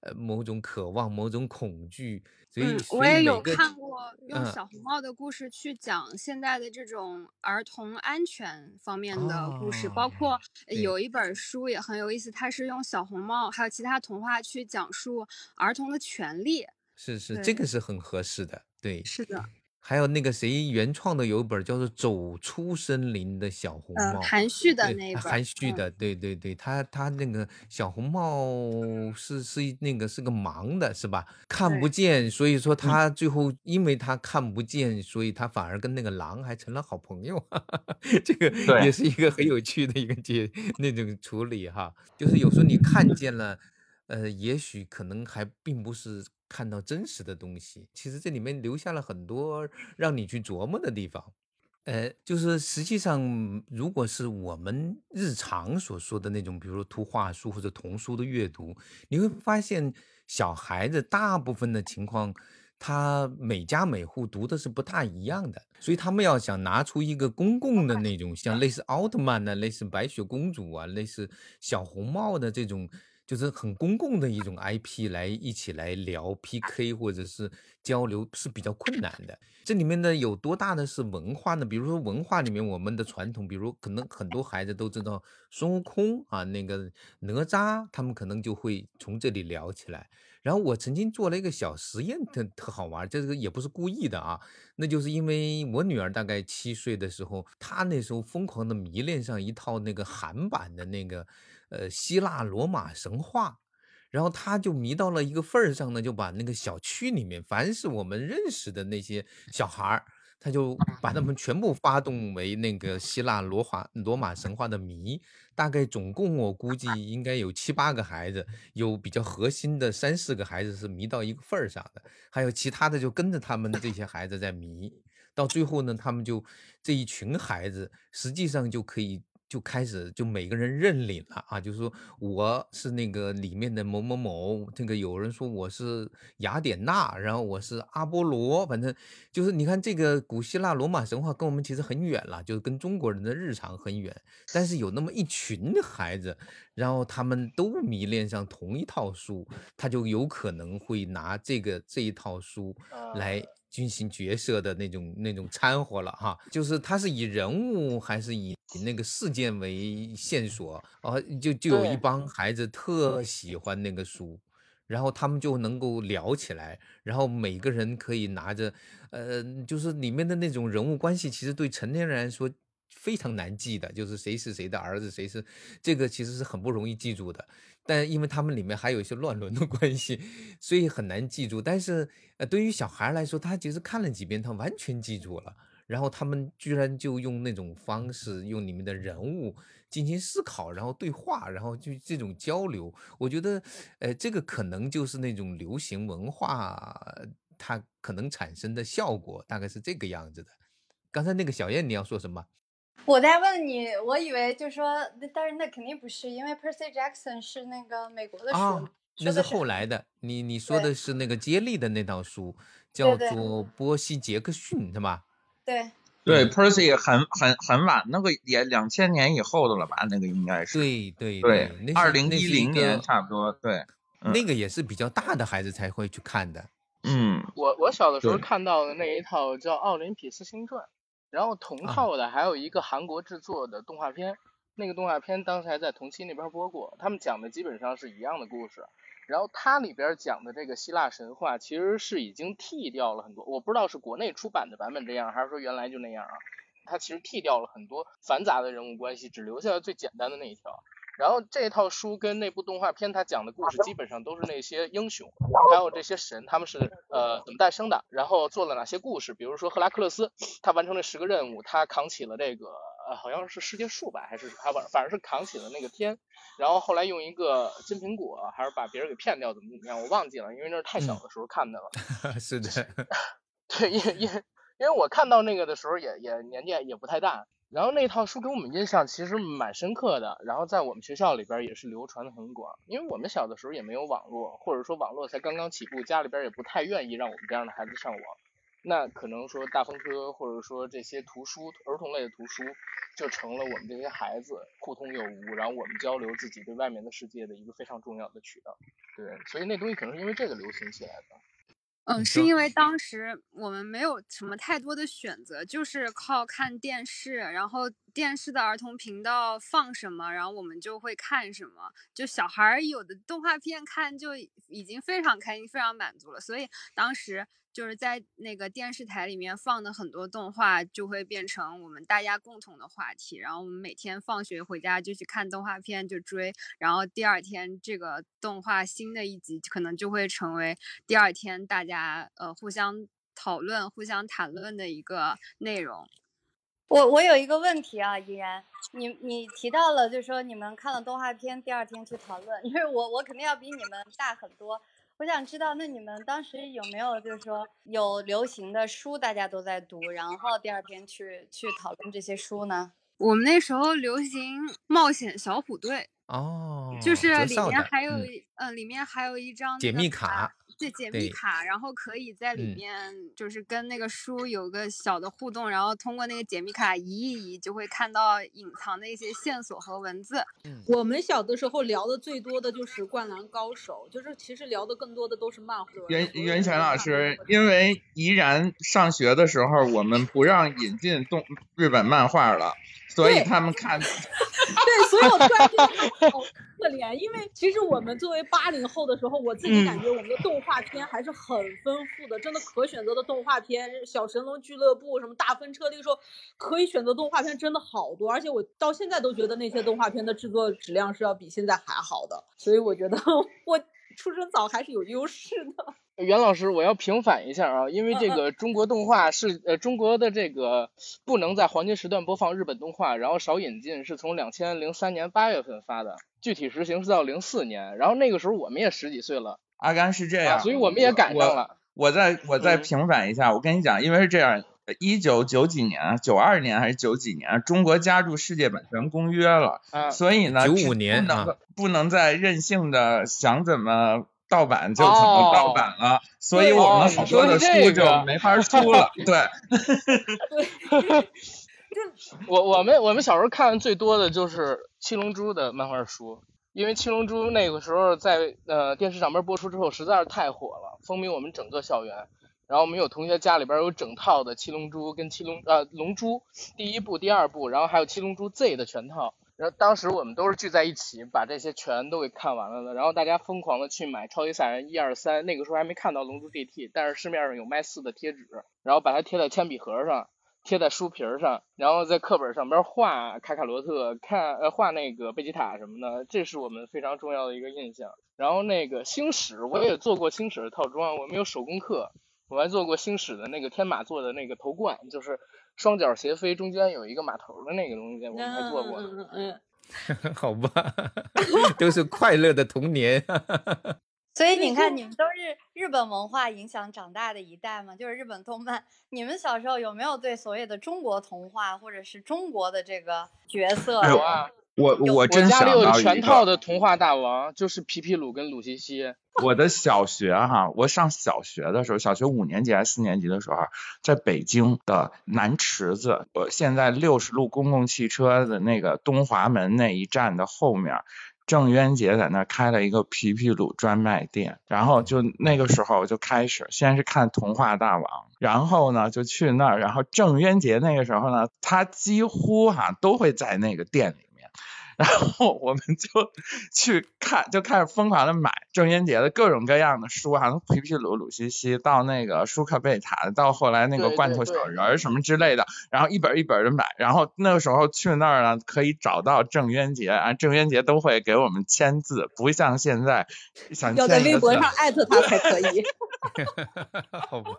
呃某种渴望、某种恐惧。嗯，我也有看过用小红帽的故事去讲现在的这种儿童安全方面的故事，包括有一本书也很有意思，它是用小红帽还有其他童话去讲述儿童的权利。是是，这个是很合适的，对，是的。还有那个谁原创的有一本叫做《走出森林的小红帽》，含蓄的那本，含蓄的，对对对，他他那个小红帽是是那个是个盲的，是吧？看不见，所以说他最后因为他看不见，所以他反而跟那个狼还成了好朋友，这个也是一个很有趣的一个解那种处理哈。就是有时候你看见了，呃，也许可能还并不是。看到真实的东西，其实这里面留下了很多让你去琢磨的地方。呃，就是实际上，如果是我们日常所说的那种，比如说图画书或者童书的阅读，你会发现小孩子大部分的情况，他每家每户读的是不大一样的，所以他们要想拿出一个公共的那种，像类似奥特曼呢，类似白雪公主啊，类似小红帽的这种。就是很公共的一种 IP 来一起来聊 PK 或者是交流是比较困难的。这里面呢有多大的是文化呢？比如说文化里面我们的传统，比如可能很多孩子都知道孙悟空啊，那个哪吒，他们可能就会从这里聊起来。然后我曾经做了一个小实验，特特好玩，这个也不是故意的啊，那就是因为我女儿大概七岁的时候，她那时候疯狂的迷恋上一套那个韩版的那个。呃，希腊罗马神话，然后他就迷到了一个份儿上呢，就把那个小区里面凡是我们认识的那些小孩儿，他就把他们全部发动为那个希腊罗马罗马神话的迷。大概总共我估计应该有七八个孩子，有比较核心的三四个孩子是迷到一个份儿上的，还有其他的就跟着他们这些孩子在迷。到最后呢，他们就这一群孩子实际上就可以。就开始就每个人认领了啊，就是说我是那个里面的某某某，这个有人说我是雅典娜，然后我是阿波罗，反正就是你看这个古希腊罗马神话跟我们其实很远了，就是跟中国人的日常很远，但是有那么一群孩子，然后他们都迷恋上同一套书，他就有可能会拿这个这一套书来。进行角色的那种那种掺和了哈，就是他是以人物还是以那个事件为线索啊，就就有一帮孩子特喜欢那个书，然后他们就能够聊起来，然后每个人可以拿着，呃，就是里面的那种人物关系，其实对成年人来说非常难记的，就是谁是谁的儿子，谁是这个其实是很不容易记住的。但因为他们里面还有一些乱伦的关系，所以很难记住。但是，呃，对于小孩来说，他其实看了几遍，他完全记住了。然后他们居然就用那种方式，用里面的人物进行思考，然后对话，然后就这种交流。我觉得，呃，这个可能就是那种流行文化它可能产生的效果，大概是这个样子的。刚才那个小燕，你要说什么？我在问你，我以为就说，但是那肯定不是，因为 Percy Jackson 是那个美国的书，那是后来的。你你说的是那个接力的那套书，叫做波西·杰克逊，是吧？对对，Percy 很很很晚，那个也两千年以后的了吧？那个应该是。对对对，二零一零年差不多。对，那个也是比较大的孩子才会去看的。嗯，我我小的时候看到的那一套叫《奥林匹斯星传》。然后同套的还有一个韩国制作的动画片，那个动画片当时还在同期那边播过，他们讲的基本上是一样的故事。然后它里边讲的这个希腊神话其实是已经剃掉了很多，我不知道是国内出版的版本这样，还是说原来就那样啊？它其实剃掉了很多繁杂的人物关系，只留下了最简单的那一条。然后这套书跟那部动画片，它讲的故事基本上都是那些英雄，还有这些神，他们是呃怎么诞生的，然后做了哪些故事。比如说赫拉克勒斯，他完成了十个任务，他扛起了这个呃好像是世界树吧，还是他反反正是扛起了那个天，然后后来用一个金苹果，还是把别人给骗掉，怎么怎么样，我忘记了，因为那是太小的时候看的了。是的，对，因因因为我看到那个的时候也也年纪也不太大。然后那套书给我们印象其实蛮深刻的，然后在我们学校里边也是流传的很广，因为我们小的时候也没有网络，或者说网络才刚刚起步，家里边也不太愿意让我们这样的孩子上网，那可能说大风车或者说这些图书儿童类的图书就成了我们这些孩子互通有无，然后我们交流自己对外面的世界的一个非常重要的渠道，对，所以那东西可能是因为这个流行起来的。嗯，是因为当时我们没有什么太多的选择，就是靠看电视，然后电视的儿童频道放什么，然后我们就会看什么。就小孩有的动画片看就已经非常开心、非常满足了，所以当时。就是在那个电视台里面放的很多动画，就会变成我们大家共同的话题。然后我们每天放学回家就去看动画片，就追。然后第二天这个动画新的一集可能就会成为第二天大家呃互相讨论、互相谈论的一个内容。我我有一个问题啊，依然，你你提到了，就是说你们看了动画片，第二天去讨论，因为我我肯定要比你们大很多。我想知道，那你们当时有没有就是说有流行的书，大家都在读，然后第二天去去讨论这些书呢？我们那时候流行冒险小虎队哦，就是里面还有嗯，里面还有一张解密卡。对解密卡，然后可以在里面就是跟那个书有个小的互动，然后通过那个解密卡移一移，就会看到隐藏的一些线索和文字。我们小的时候聊的最多的就是《灌篮高手》，就是其实聊的更多的都是漫画。袁袁泉老师，因为怡然上学的时候，我们不让引进动日本漫画了。所以他们看，对，所以我突然觉得好可怜，因为其实我们作为八零后的时候，我自己感觉我们的动画片还是很丰富的，真的可选择的动画片，小神龙俱乐部什么大风车，那个时候可以选择动画片真的好多，而且我到现在都觉得那些动画片的制作质量是要比现在还好的，所以我觉得 我出生早还是有优势的。袁老师，我要平反一下啊，因为这个中国动画是呃中国的这个不能在黄金时段播放日本动画，然后少引进，是从两千零三年八月份发的，具体实行是到零四年，然后那个时候我们也十几岁了。阿甘是这样，所以我们也赶上了。我再我再平反一下，我跟你讲，因为是这样，一九九几年，九二年还是九几年，中国加入世界版权公约了，所以呢，九五年不能不能再任性的想怎么。盗版就怎么盗版了，所以我们好多的书就没法出了。对，我我们我们小时候看的最多的就是七龙珠的漫画书，因为七龙珠那个时候在呃电视上面播出之后实在是太火了，风靡我们整个校园。然后我们有同学家里边有整套的七龙珠跟七龙呃龙珠第一部、第二部，然后还有七龙珠 Z 的全套。然后当时我们都是聚在一起，把这些全都给看完了的。然后大家疯狂的去买《超级赛人》一二三，那个时候还没看到《龙珠 GT》，但是市面上有卖四的贴纸，然后把它贴在铅笔盒上，贴在书皮上，然后在课本上边画卡卡罗特，看呃画那个贝吉塔什么的，这是我们非常重要的一个印象。然后那个星矢，我也做过星矢的套装，我们有手工课，我还做过星矢的那个天马座的那个头冠，就是。双脚斜飞，中间有一个马头的那个东西，我们还做过。嗯嗯嗯。好吧，都是快乐的童年。所以你看，你们都是日本文化影响长大的一代嘛，就是日本动漫。你们小时候有没有对所谓的中国童话或者是中国的这个角色？有啊，我我真家里有全套的童话大王，就是皮皮鲁跟鲁西西。我的小学哈，我上小学的时候，小学五年级还是四年级的时候，在北京的南池子，我现在六十路公共汽车的那个东华门那一站的后面，郑渊洁在那开了一个皮皮鲁专卖店，然后就那个时候就开始，先是看童话大王，然后呢就去那儿，然后郑渊洁那个时候呢，他几乎哈都会在那个店里。然后我们就 去看，就开始疯狂的买郑渊洁的各种各样的书，哈，从皮皮鲁、鲁西西到那个舒克贝塔，到后来那个罐头小人儿什么之类的，然后一本一本的买。然后那个时候去那儿呢，可以找到郑渊洁啊，郑渊洁都会给我们签字，不像现在 想要在微博上艾特他才可以。好吧，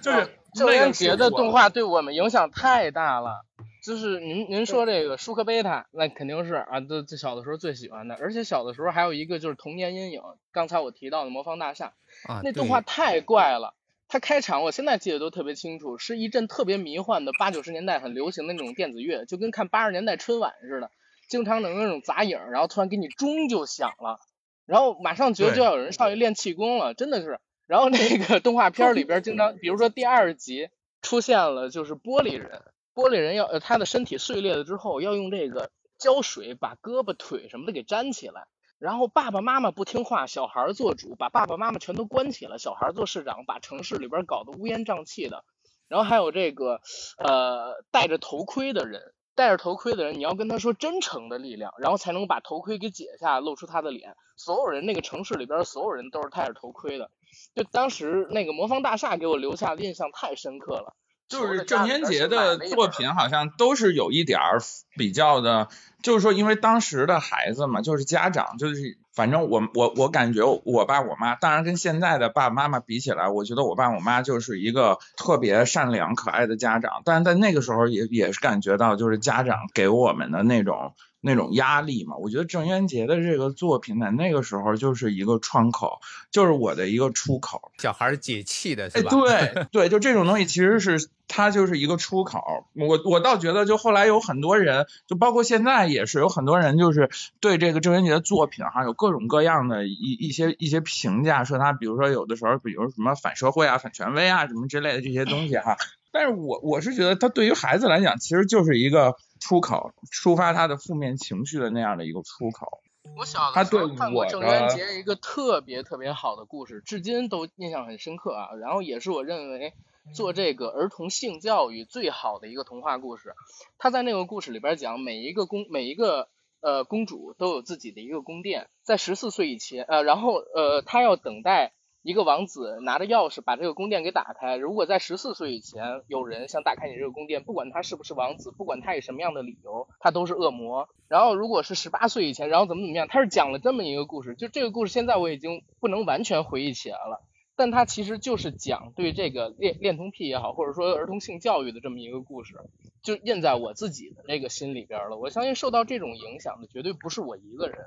就是郑渊洁的动画对我们影响太大了。就是您您说这个舒克贝塔，那肯定是啊，这这小的时候最喜欢的，而且小的时候还有一个就是童年阴影。刚才我提到的魔方大厦，啊，那动画太怪了，它开场我现在记得都特别清楚，是一阵特别迷幻的八九十年代很流行的那种电子乐，就跟看八十年代春晚似的，经常能那种杂影，然后突然给你钟就响了，然后马上觉得就要有人上去练气功了，真的是。然后那个动画片里边经常，比如说第二集出现了就是玻璃人，玻璃人要呃他的身体碎裂了之后要用这个胶水把胳膊腿什么的给粘起来。然后爸爸妈妈不听话，小孩做主，把爸爸妈妈全都关起了，小孩做市长，把城市里边搞得乌烟瘴气的。然后还有这个，呃，戴着头盔的人，戴着头盔的人，你要跟他说真诚的力量，然后才能把头盔给解下，露出他的脸。所有人那个城市里边所有人都是戴着头盔的，就当时那个魔方大厦给我留下的印象太深刻了。就是郑渊洁的作品好像都是有一点儿比较的，就是说因为当时的孩子嘛，就是家长就是反正我我我感觉我爸我妈，当然跟现在的爸爸妈妈比起来，我觉得我爸我妈就是一个特别善良可爱的家长，但是在那个时候也也是感觉到就是家长给我们的那种。那种压力嘛，我觉得郑渊洁的这个作品在那个时候就是一个窗口，就是我的一个出口，小孩解气的是吧？对 对，就这种东西其实是它就是一个出口。我我倒觉得，就后来有很多人，就包括现在也是有很多人，就是对这个郑渊洁的作品哈，有各种各样的一一些一些评价，说他比如说有的时候，比如什么反社会啊、反权威啊什么之类的这些东西哈。但是我我是觉得，他对于孩子来讲，其实就是一个。出口抒发他的负面情绪的那样的一个出口。我小的时候看过郑渊洁一个特别特别好的故事，至今都印象很深刻啊。然后也是我认为做这个儿童性教育最好的一个童话故事。他在那个故事里边讲，每一个公每一个呃公主都有自己的一个宫殿，在十四岁以前呃，然后呃他要等待。一个王子拿着钥匙把这个宫殿给打开。如果在十四岁以前有人想打开你这个宫殿，不管他是不是王子，不管他以什么样的理由，他都是恶魔。然后如果是十八岁以前，然后怎么怎么样，他是讲了这么一个故事。就这个故事现在我已经不能完全回忆起来了，但他其实就是讲对这个恋恋童癖也好，或者说儿童性教育的这么一个故事，就印在我自己的那个心里边了。我相信受到这种影响的绝对不是我一个人，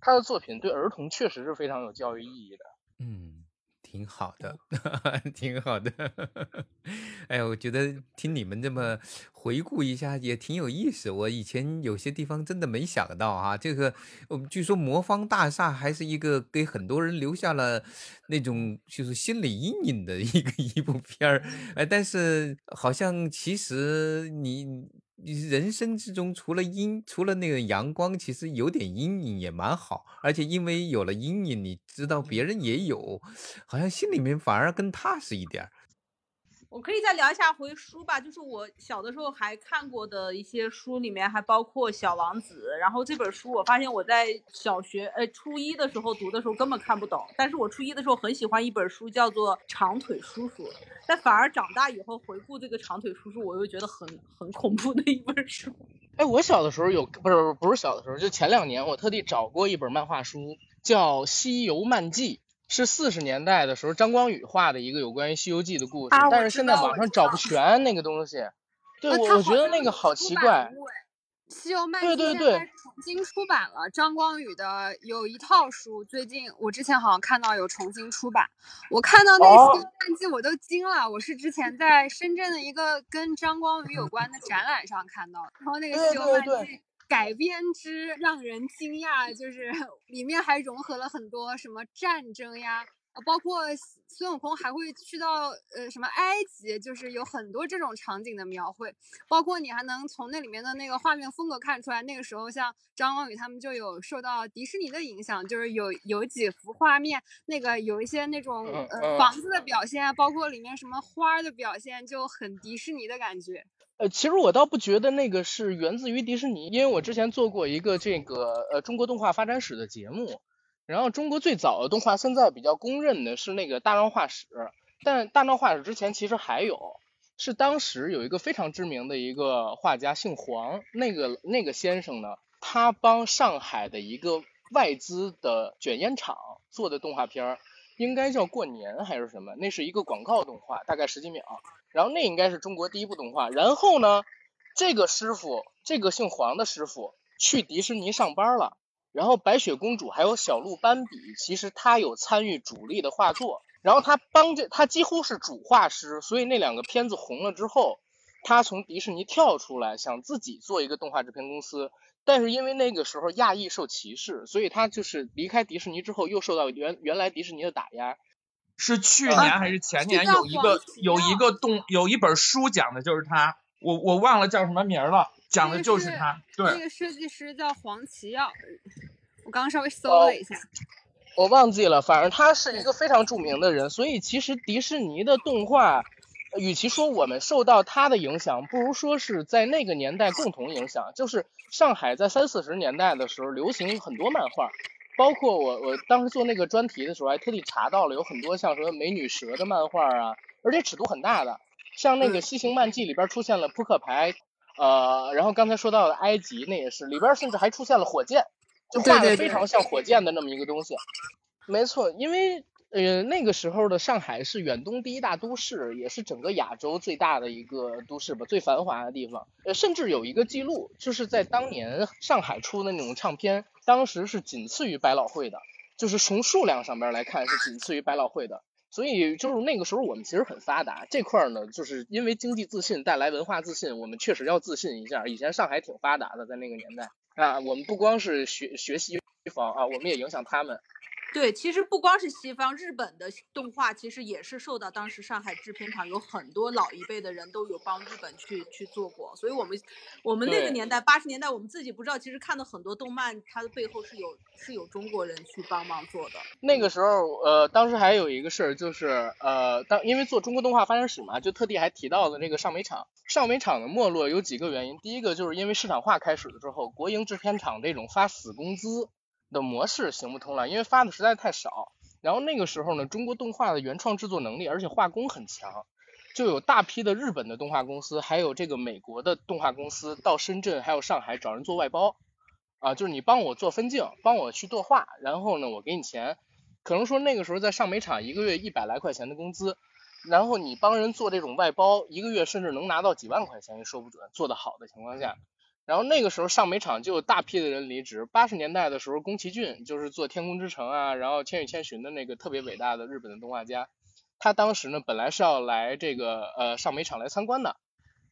他的作品对儿童确实是非常有教育意义的。嗯。挺好的，挺好的。哎呀，我觉得听你们这么回顾一下也挺有意思。我以前有些地方真的没想到啊，这个据说《魔方大厦》还是一个给很多人留下了那种就是心理阴影的一个 一部片儿。哎，但是好像其实你。你人生之中除了阴，除了那个阳光，其实有点阴影也蛮好。而且因为有了阴影，你知道别人也有，好像心里面反而更踏实一点。我可以再聊一下回书吧，就是我小的时候还看过的一些书，里面还包括《小王子》。然后这本书，我发现我在小学呃初一的时候读的时候根本看不懂，但是我初一的时候很喜欢一本书，叫做《长腿叔叔》。但反而长大以后回顾这个《长腿叔叔》，我又觉得很很恐怖的一本书。哎，我小的时候有不是不是小的时候，就前两年我特地找过一本漫画书，叫《西游漫记》。是四十年代的时候，张光宇画的一个有关于《西游记》的故事，但是现在网上找不全那个东西。对，我我觉得那个好奇怪。《西游漫记》对对对，重新出版了。张光宇的有一套书，最近我之前好像看到有重新出版。我看到那个《西游漫记》，我都惊了。我是之前在深圳的一个跟张光宇有关的展览上看到的，然后那个《西游漫记》。改编之让人惊讶，就是 里面还融合了很多什么战争呀，包括孙悟空还会去到呃什么埃及，就是有很多这种场景的描绘，包括你还能从那里面的那个画面风格看出来，那个时候像张光宇他们就有受到迪士尼的影响，就是有有几幅画面，那个有一些那种呃房子的表现啊，包括里面什么花的表现，就很迪士尼的感觉。呃，其实我倒不觉得那个是源自于迪士尼，因为我之前做过一个这个呃中国动画发展史的节目，然后中国最早的动画现在比较公认的是那个大闹画史，但大闹画史之前其实还有，是当时有一个非常知名的一个画家姓黄，那个那个先生呢，他帮上海的一个外资的卷烟厂做的动画片儿。应该叫过年还是什么？那是一个广告动画，大概十几秒。然后那应该是中国第一部动画。然后呢，这个师傅，这个姓黄的师傅去迪士尼上班了。然后白雪公主还有小鹿斑比，其实他有参与主力的画作。然后他帮着他几乎是主画师，所以那两个片子红了之后，他从迪士尼跳出来，想自己做一个动画制片公司。但是因为那个时候亚裔受歧视，所以他就是离开迪士尼之后，又受到原原来迪士尼的打压。是去年还是前年有一个有一个动有一本书讲的就是他，我我忘了叫什么名了，讲的就是他。对，那个设计师叫黄奇耀，我刚刚稍微搜了一下，我忘记了，反正他是一个非常著名的人。所以其实迪士尼的动画。与其说我们受到他的影响，不如说是在那个年代共同影响。就是上海在三四十年代的时候流行很多漫画，包括我我当时做那个专题的时候还特地查到了有很多像什么美女蛇的漫画啊，而且尺度很大的，像那个《西行漫记》里边出现了扑克牌，呃，然后刚才说到的埃及那也是，里边甚至还出现了火箭，就画的非常像火箭的那么一个东西。没错，因为。呃，那个时候的上海是远东第一大都市，也是整个亚洲最大的一个都市吧，最繁华的地方。呃，甚至有一个记录，就是在当年上海出的那种唱片，当时是仅次于百老汇的，就是从数量上边来看是仅次于百老汇的。所以就是那个时候我们其实很发达，这块呢，就是因为经济自信带来文化自信，我们确实要自信一下。以前上海挺发达的，在那个年代啊，我们不光是学学习方啊，我们也影响他们。对，其实不光是西方，日本的动画其实也是受到当时上海制片厂有很多老一辈的人都有帮日本去去做过，所以我们我们那个年代八十年代我们自己不知道，其实看的很多动漫，它的背后是有是有中国人去帮忙做的。那个时候，呃，当时还有一个事儿就是，呃，当因为做中国动画发展史嘛，就特地还提到了那个上美厂。上美厂的没落有几个原因，第一个就是因为市场化开始了之后，国营制片厂这种发死工资。的模式行不通了，因为发的实在太少。然后那个时候呢，中国动画的原创制作能力，而且画工很强，就有大批的日本的动画公司，还有这个美国的动画公司到深圳还有上海找人做外包，啊，就是你帮我做分镜，帮我去作画，然后呢，我给你钱。可能说那个时候在上美厂一个月一百来块钱的工资，然后你帮人做这种外包，一个月甚至能拿到几万块钱也说不准，做得好的情况下。然后那个时候上美厂就有大批的人离职。八十年代的时候，宫崎骏就是做《天空之城》啊，然后《千与千寻》的那个特别伟大的日本的动画家，他当时呢本来是要来这个呃上美厂来参观的，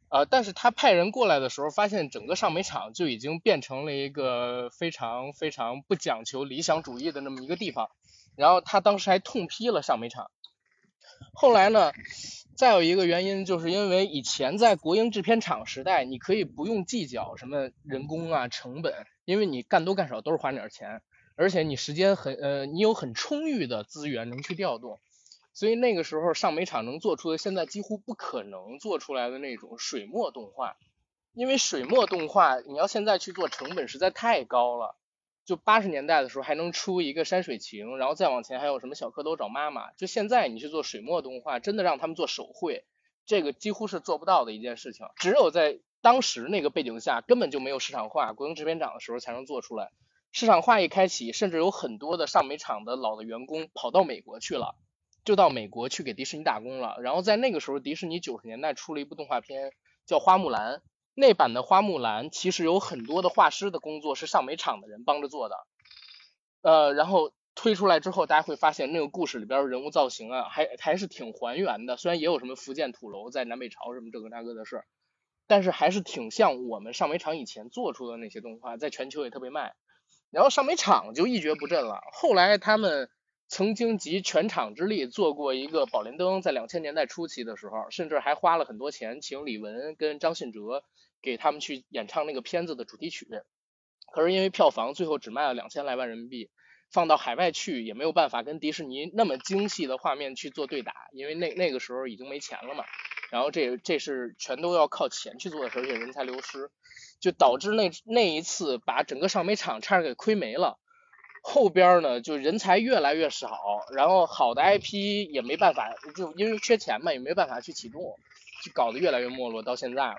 呃，但是他派人过来的时候，发现整个上美厂就已经变成了一个非常非常不讲求理想主义的那么一个地方，然后他当时还痛批了上美厂。后来呢？再有一个原因，就是因为以前在国营制片厂时代，你可以不用计较什么人工啊成本，因为你干多干少都是花点钱，而且你时间很呃，你有很充裕的资源能去调动，所以那个时候上美厂能做出的现在几乎不可能做出来的那种水墨动画，因为水墨动画你要现在去做成本实在太高了。就八十年代的时候还能出一个山水情，然后再往前还有什么小蝌蚪找妈妈。就现在你去做水墨动画，真的让他们做手绘，这个几乎是做不到的一件事情。只有在当时那个背景下，根本就没有市场化，国营制片厂的时候才能做出来。市场化一开启，甚至有很多的上美厂的老的员工跑到美国去了，就到美国去给迪士尼打工了。然后在那个时候，迪士尼九十年代出了一部动画片叫《花木兰》。那版的花木兰其实有很多的画师的工作是上美厂的人帮着做的，呃，然后推出来之后，大家会发现那个故事里边人物造型啊，还还是挺还原的。虽然也有什么福建土楼在南北朝什么这个那个的事儿，但是还是挺像我们上美厂以前做出的那些动画，在全球也特别卖。然后上美厂就一蹶不振了。后来他们曾经集全场之力做过一个宝莲灯，在两千年代初期的时候，甚至还花了很多钱请李玟跟张信哲。给他们去演唱那个片子的主题曲，可是因为票房最后只卖了两千来万人民币，放到海外去也没有办法跟迪士尼那么精细的画面去做对打，因为那那个时候已经没钱了嘛。然后这这是全都要靠钱去做的事，而且人才流失，就导致那那一次把整个上美厂差点给亏没了。后边呢就人才越来越少，然后好的 IP 也没办法，就因为缺钱嘛，也没办法去启动，就搞得越来越没落，到现在了。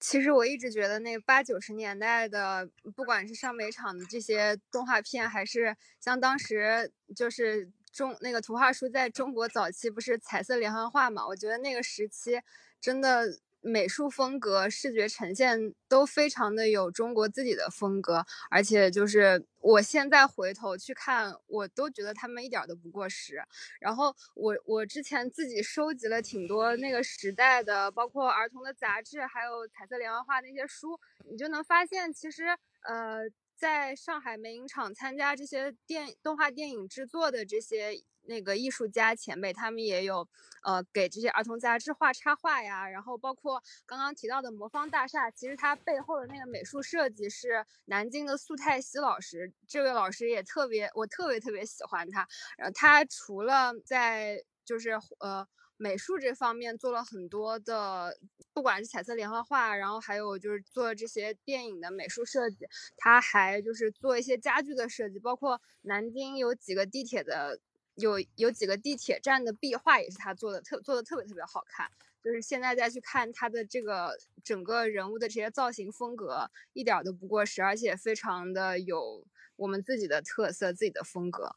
其实我一直觉得，那八九十年代的，不管是上美厂的这些动画片，还是像当时就是中那个图画书在中国早期不是彩色连环画嘛？我觉得那个时期真的美术风格、视觉呈现都非常的有中国自己的风格，而且就是我现在回头去看，我都觉得他们一点都不过时。然后我我之前自己收集了挺多那个时代的，包括儿童的杂志，还有彩色连环画那些书，你就能发现，其实呃，在上海美影厂参加这些电动画电影制作的这些。那个艺术家前辈，他们也有，呃，给这些儿童杂志画插画呀。然后包括刚刚提到的魔方大厦，其实它背后的那个美术设计是南京的苏泰熙老师。这位老师也特别，我特别特别喜欢他。呃，他除了在就是呃美术这方面做了很多的，不管是彩色连环画，然后还有就是做这些电影的美术设计，他还就是做一些家具的设计，包括南京有几个地铁的。有有几个地铁站的壁画也是他做的，特做的特别特别好看。就是现在再去看他的这个整个人物的这些造型风格，一点都不过时，而且非常的有我们自己的特色、自己的风格。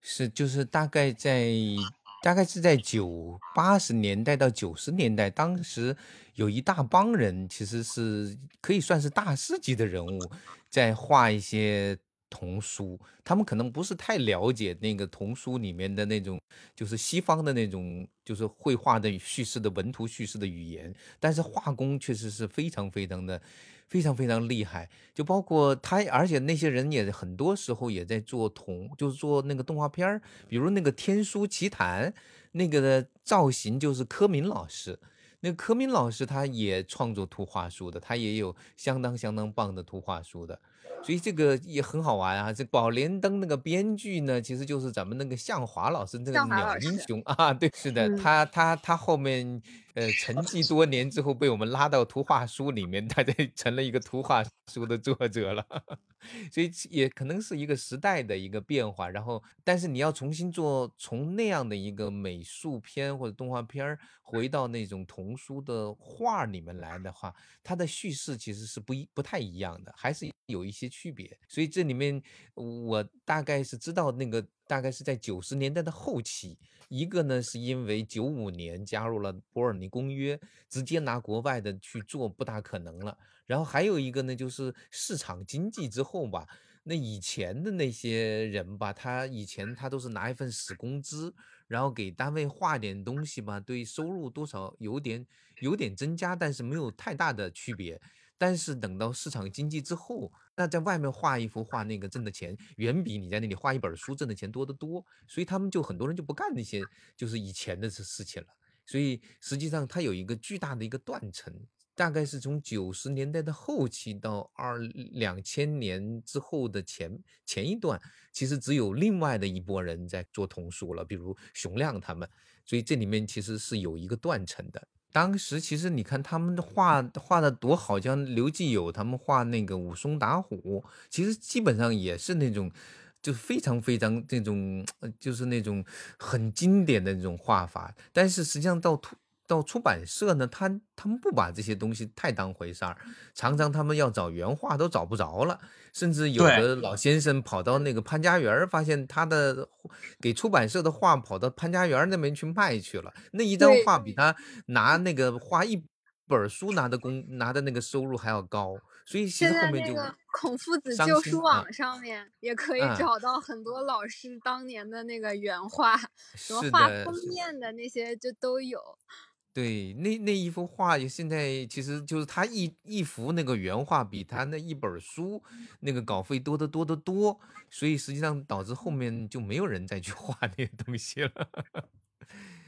是，就是大概在大概是在九八十年代到九十年代，当时有一大帮人，其实是可以算是大师级的人物，在画一些。童书，他们可能不是太了解那个童书里面的那种，就是西方的那种，就是绘画的叙事的文图叙事的语言，但是画工确实是非常非常的，非常非常厉害。就包括他，而且那些人也很多时候也在做童，就是做那个动画片儿，比如那个《天书奇谭》，那个的造型就是柯明老师，那个柯明老师他也创作图画书的，他也有相当相当棒的图画书的。所以这个也很好玩啊！这《宝莲灯》那个编剧呢，其实就是咱们那个向华老师那个鸟英雄啊，对，是的，他他他后面。呃，沉寂多年之后被我们拉到图画书里面，他就 成了一个图画书的作者了，所以也可能是一个时代的一个变化。然后，但是你要重新做从那样的一个美术片或者动画片儿回到那种童书的画里面来的话，它的叙事其实是不一不太一样的，还是有一一些区别。所以这里面我大概是知道那个大概是在九十年代的后期。一个呢，是因为九五年加入了伯尔尼公约，直接拿国外的去做不大可能了。然后还有一个呢，就是市场经济之后吧，那以前的那些人吧，他以前他都是拿一份死工资，然后给单位画点东西吧，对收入多少有点有点增加，但是没有太大的区别。但是等到市场经济之后，那在外面画一幅画，那个挣的钱远比你在那里画一本书挣的钱多得多。所以他们就很多人就不干那些就是以前的事事情了。所以实际上它有一个巨大的一个断层，大概是从九十年代的后期到二两千年之后的前前一段，其实只有另外的一拨人在做童书了，比如熊亮他们。所以这里面其实是有一个断层的。当时其实你看他们画画的多好，像刘继友他们画那个武松打虎，其实基本上也是那种，就非常非常那种，就是那种很经典的那种画法。但是实际上到。到出版社呢，他他们不把这些东西太当回事儿，常常他们要找原画都找不着了，甚至有的老先生跑到那个潘家园，发现他的给出版社的画跑到潘家园那边去卖去了，那一张画比他拿那个画一本书拿的工拿的那个收入还要高，所以现在那个孔夫子旧书网。上面也可以找到很多老师当年的那个原画，什么画封面的那些就都有。对，那那一幅画现在其实就是他一一幅那个原画比他那一本书那个稿费多得多得多，所以实际上导致后面就没有人再去画那些东西了。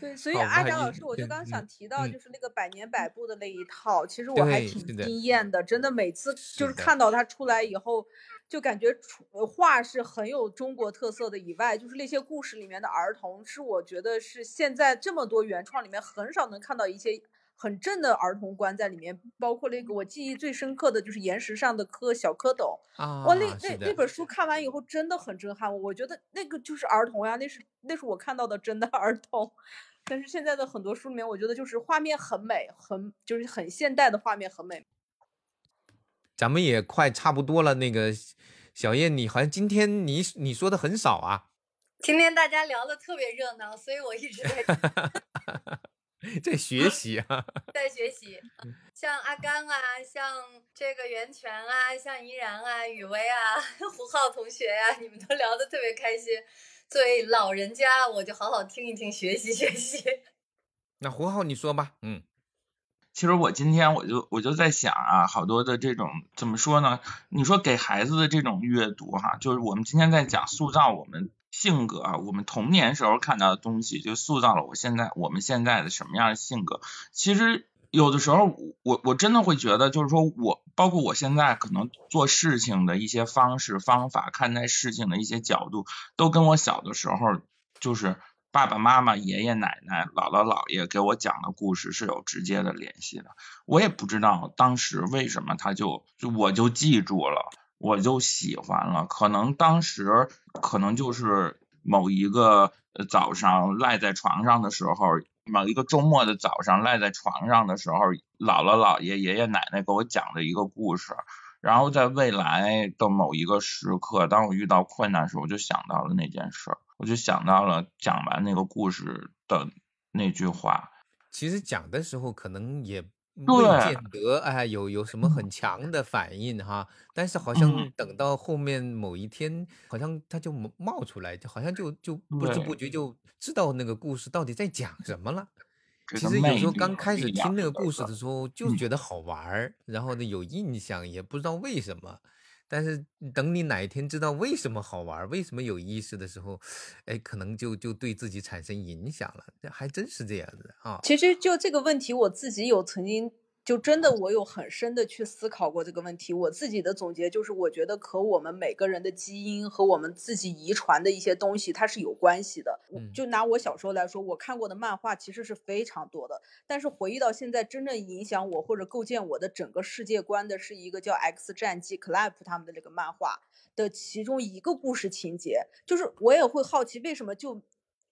对，所以阿展老师，我就刚想提到，就是那个百年百部的那一套，其实我还挺惊艳的，真的每次就是看到它出来以后。就感觉画是很有中国特色的，以外就是那些故事里面的儿童，是我觉得是现在这么多原创里面很少能看到一些很正的儿童观在里面。包括那个我记忆最深刻的就是岩石上的蝌小蝌蚪啊，哇，那那那本书看完以后真的很震撼我，我觉得那个就是儿童呀，那是那是我看到的真的儿童。但是现在的很多书里面，我觉得就是画面很美，很就是很现代的画面很美。咱们也快差不多了，那个小叶，你好像今天你你说的很少啊。今天大家聊的特别热闹，所以我一直在。在学习啊，在学习。像阿刚啊，像这个袁泉啊，像怡然啊，雨薇啊，胡浩同学呀，你们都聊得特别开心。作为老人家，我就好好听一听，学习学习。那胡浩，你说吧。嗯，其实我今天我就我就在想啊，好多的这种怎么说呢？你说给孩子的这种阅读哈，就是我们今天在讲塑造我们。性格啊，我们童年时候看到的东西，就塑造了我现在我们现在的什么样的性格。其实有的时候，我我真的会觉得，就是说我包括我现在可能做事情的一些方式方法，看待事情的一些角度，都跟我小的时候就是爸爸妈妈、爷爷奶奶、姥姥姥爷给我讲的故事是有直接的联系的。我也不知道当时为什么他就就我就记住了。我就喜欢了，可能当时可能就是某一个早上赖在床上的时候，某一个周末的早上赖在床上的时候，姥姥姥爷爷爷奶奶给我讲了一个故事，然后在未来的某一个时刻，当我遇到困难时，我就想到了那件事，我就想到了讲完那个故事的那句话。其实讲的时候可能也。未见得哎，有有什么很强的反应哈？但是好像等到后面某一天，好像他就冒出来，就好像就就不知不觉就知道那个故事到底在讲什么了。其实有时候刚开始听那个故事的时候，就觉得好玩儿，然后呢有印象，也不知道为什么。但是等你哪一天知道为什么好玩，为什么有意思的时候，哎，可能就就对自己产生影响了。这还真是这样子啊。其实就这个问题，我自己有曾经。就真的，我有很深的去思考过这个问题。我自己的总结就是，我觉得和我们每个人的基因和我们自己遗传的一些东西，它是有关系的。就拿我小时候来说，我看过的漫画其实是非常多的。但是回忆到现在，真正影响我或者构建我的整个世界观的是一个叫《X 战记》Clap 他们的这个漫画的其中一个故事情节。就是我也会好奇，为什么就。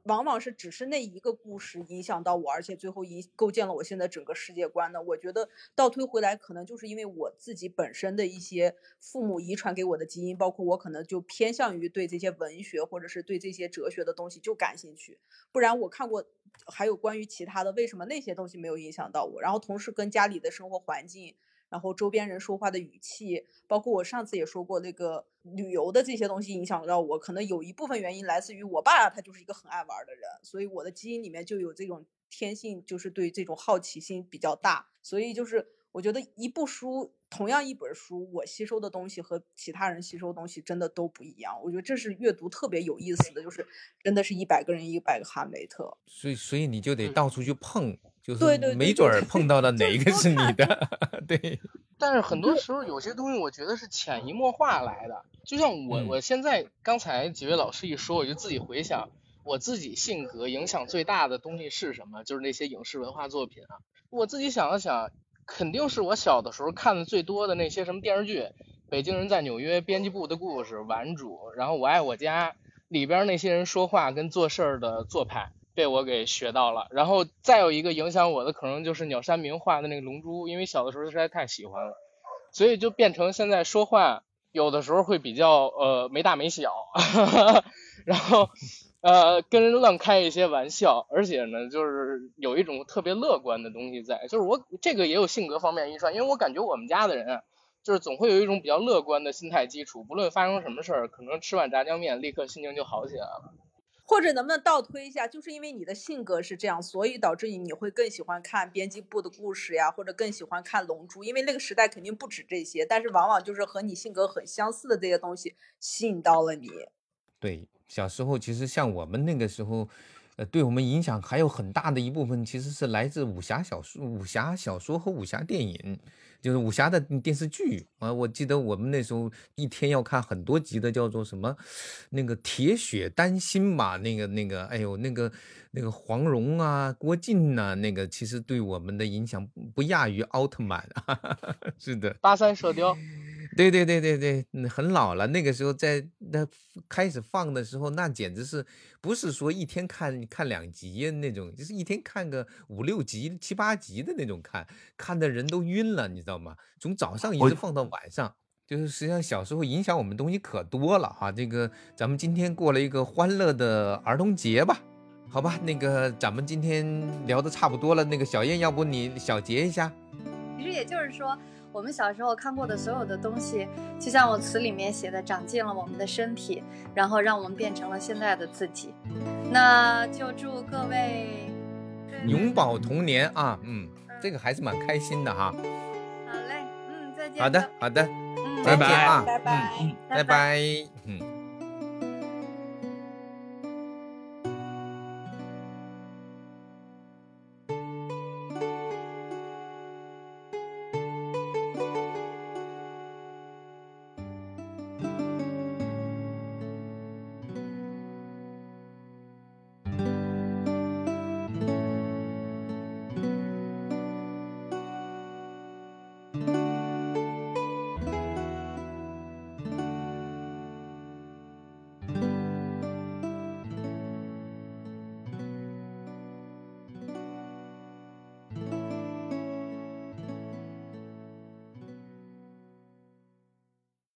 往往是只是那一个故事影响到我，而且最后一构建了我现在整个世界观的。我觉得倒推回来，可能就是因为我自己本身的一些父母遗传给我的基因，包括我可能就偏向于对这些文学或者是对这些哲学的东西就感兴趣。不然我看过还有关于其他的，为什么那些东西没有影响到我？然后同时跟家里的生活环境。然后周边人说话的语气，包括我上次也说过那个旅游的这些东西影响到我，可能有一部分原因来自于我爸，他就是一个很爱玩的人，所以我的基因里面就有这种天性，就是对这种好奇心比较大。所以就是我觉得一部书，同样一本书，我吸收的东西和其他人吸收的东西真的都不一样。我觉得这是阅读特别有意思的，就是真的是一百个人一百个哈梅特。所以所以你就得到处去碰。就是没准儿碰到的哪一个是你的，对。但是很多时候有些东西，我觉得是潜移默化来的。就像我，我现在刚才几位老师一说，我就自己回想，我自己性格影响最大的东西是什么？就是那些影视文化作品啊。我自己想了想，肯定是我小的时候看的最多的那些什么电视剧，《北京人在纽约》、编辑部的故事、顽主，然后我爱我家里边那些人说话跟做事儿的做派。被我给学到了，然后再有一个影响我的，可能就是鸟山明画的那个龙珠，因为小的时候实在太喜欢了，所以就变成现在说话有的时候会比较呃没大没小，然后呃跟人乱开一些玩笑，而且呢就是有一种特别乐观的东西在，就是我这个也有性格方面遗传，因为我感觉我们家的人啊，就是总会有一种比较乐观的心态基础，不论发生什么事儿，可能吃碗炸酱面立刻心情就好起来了。或者能不能倒推一下，就是因为你的性格是这样，所以导致你你会更喜欢看编辑部的故事呀，或者更喜欢看龙珠，因为那个时代肯定不止这些，但是往往就是和你性格很相似的这些东西吸引到了你。对，小时候其实像我们那个时候。对我们影响还有很大的一部分，其实是来自武侠小说、武侠小说和武侠电影，就是武侠的电视剧啊。我记得我们那时候一天要看很多集的，叫做什么，那个铁血丹心吧，那个那个，哎呦，那个那个黄蓉啊、郭靖呐，那个其实对我们的影响不亚于奥特曼。是的，八三射雕。对对对对对，很老了。那个时候在那开始放的时候，那简直是不是说一天看看两集那种，就是一天看个五六集、七八集的那种看，看的人都晕了，你知道吗？从早上一直放到晚上，就是实际上小时候影响我们东西可多了哈。这个咱们今天过了一个欢乐的儿童节吧。好吧，那个咱们今天聊的差不多了，那个小燕，要不你小结一下？其实也就是说，我们小时候看过的所有的东西，就像我词里面写的，长进了我们的身体，然后让我们变成了现在的自己。那就祝各位永葆童年啊！嗯，这个还是蛮开心的哈。好嘞，嗯，再见。好的，好的，嗯，拜拜啊，拜拜，嗯，拜拜，嗯。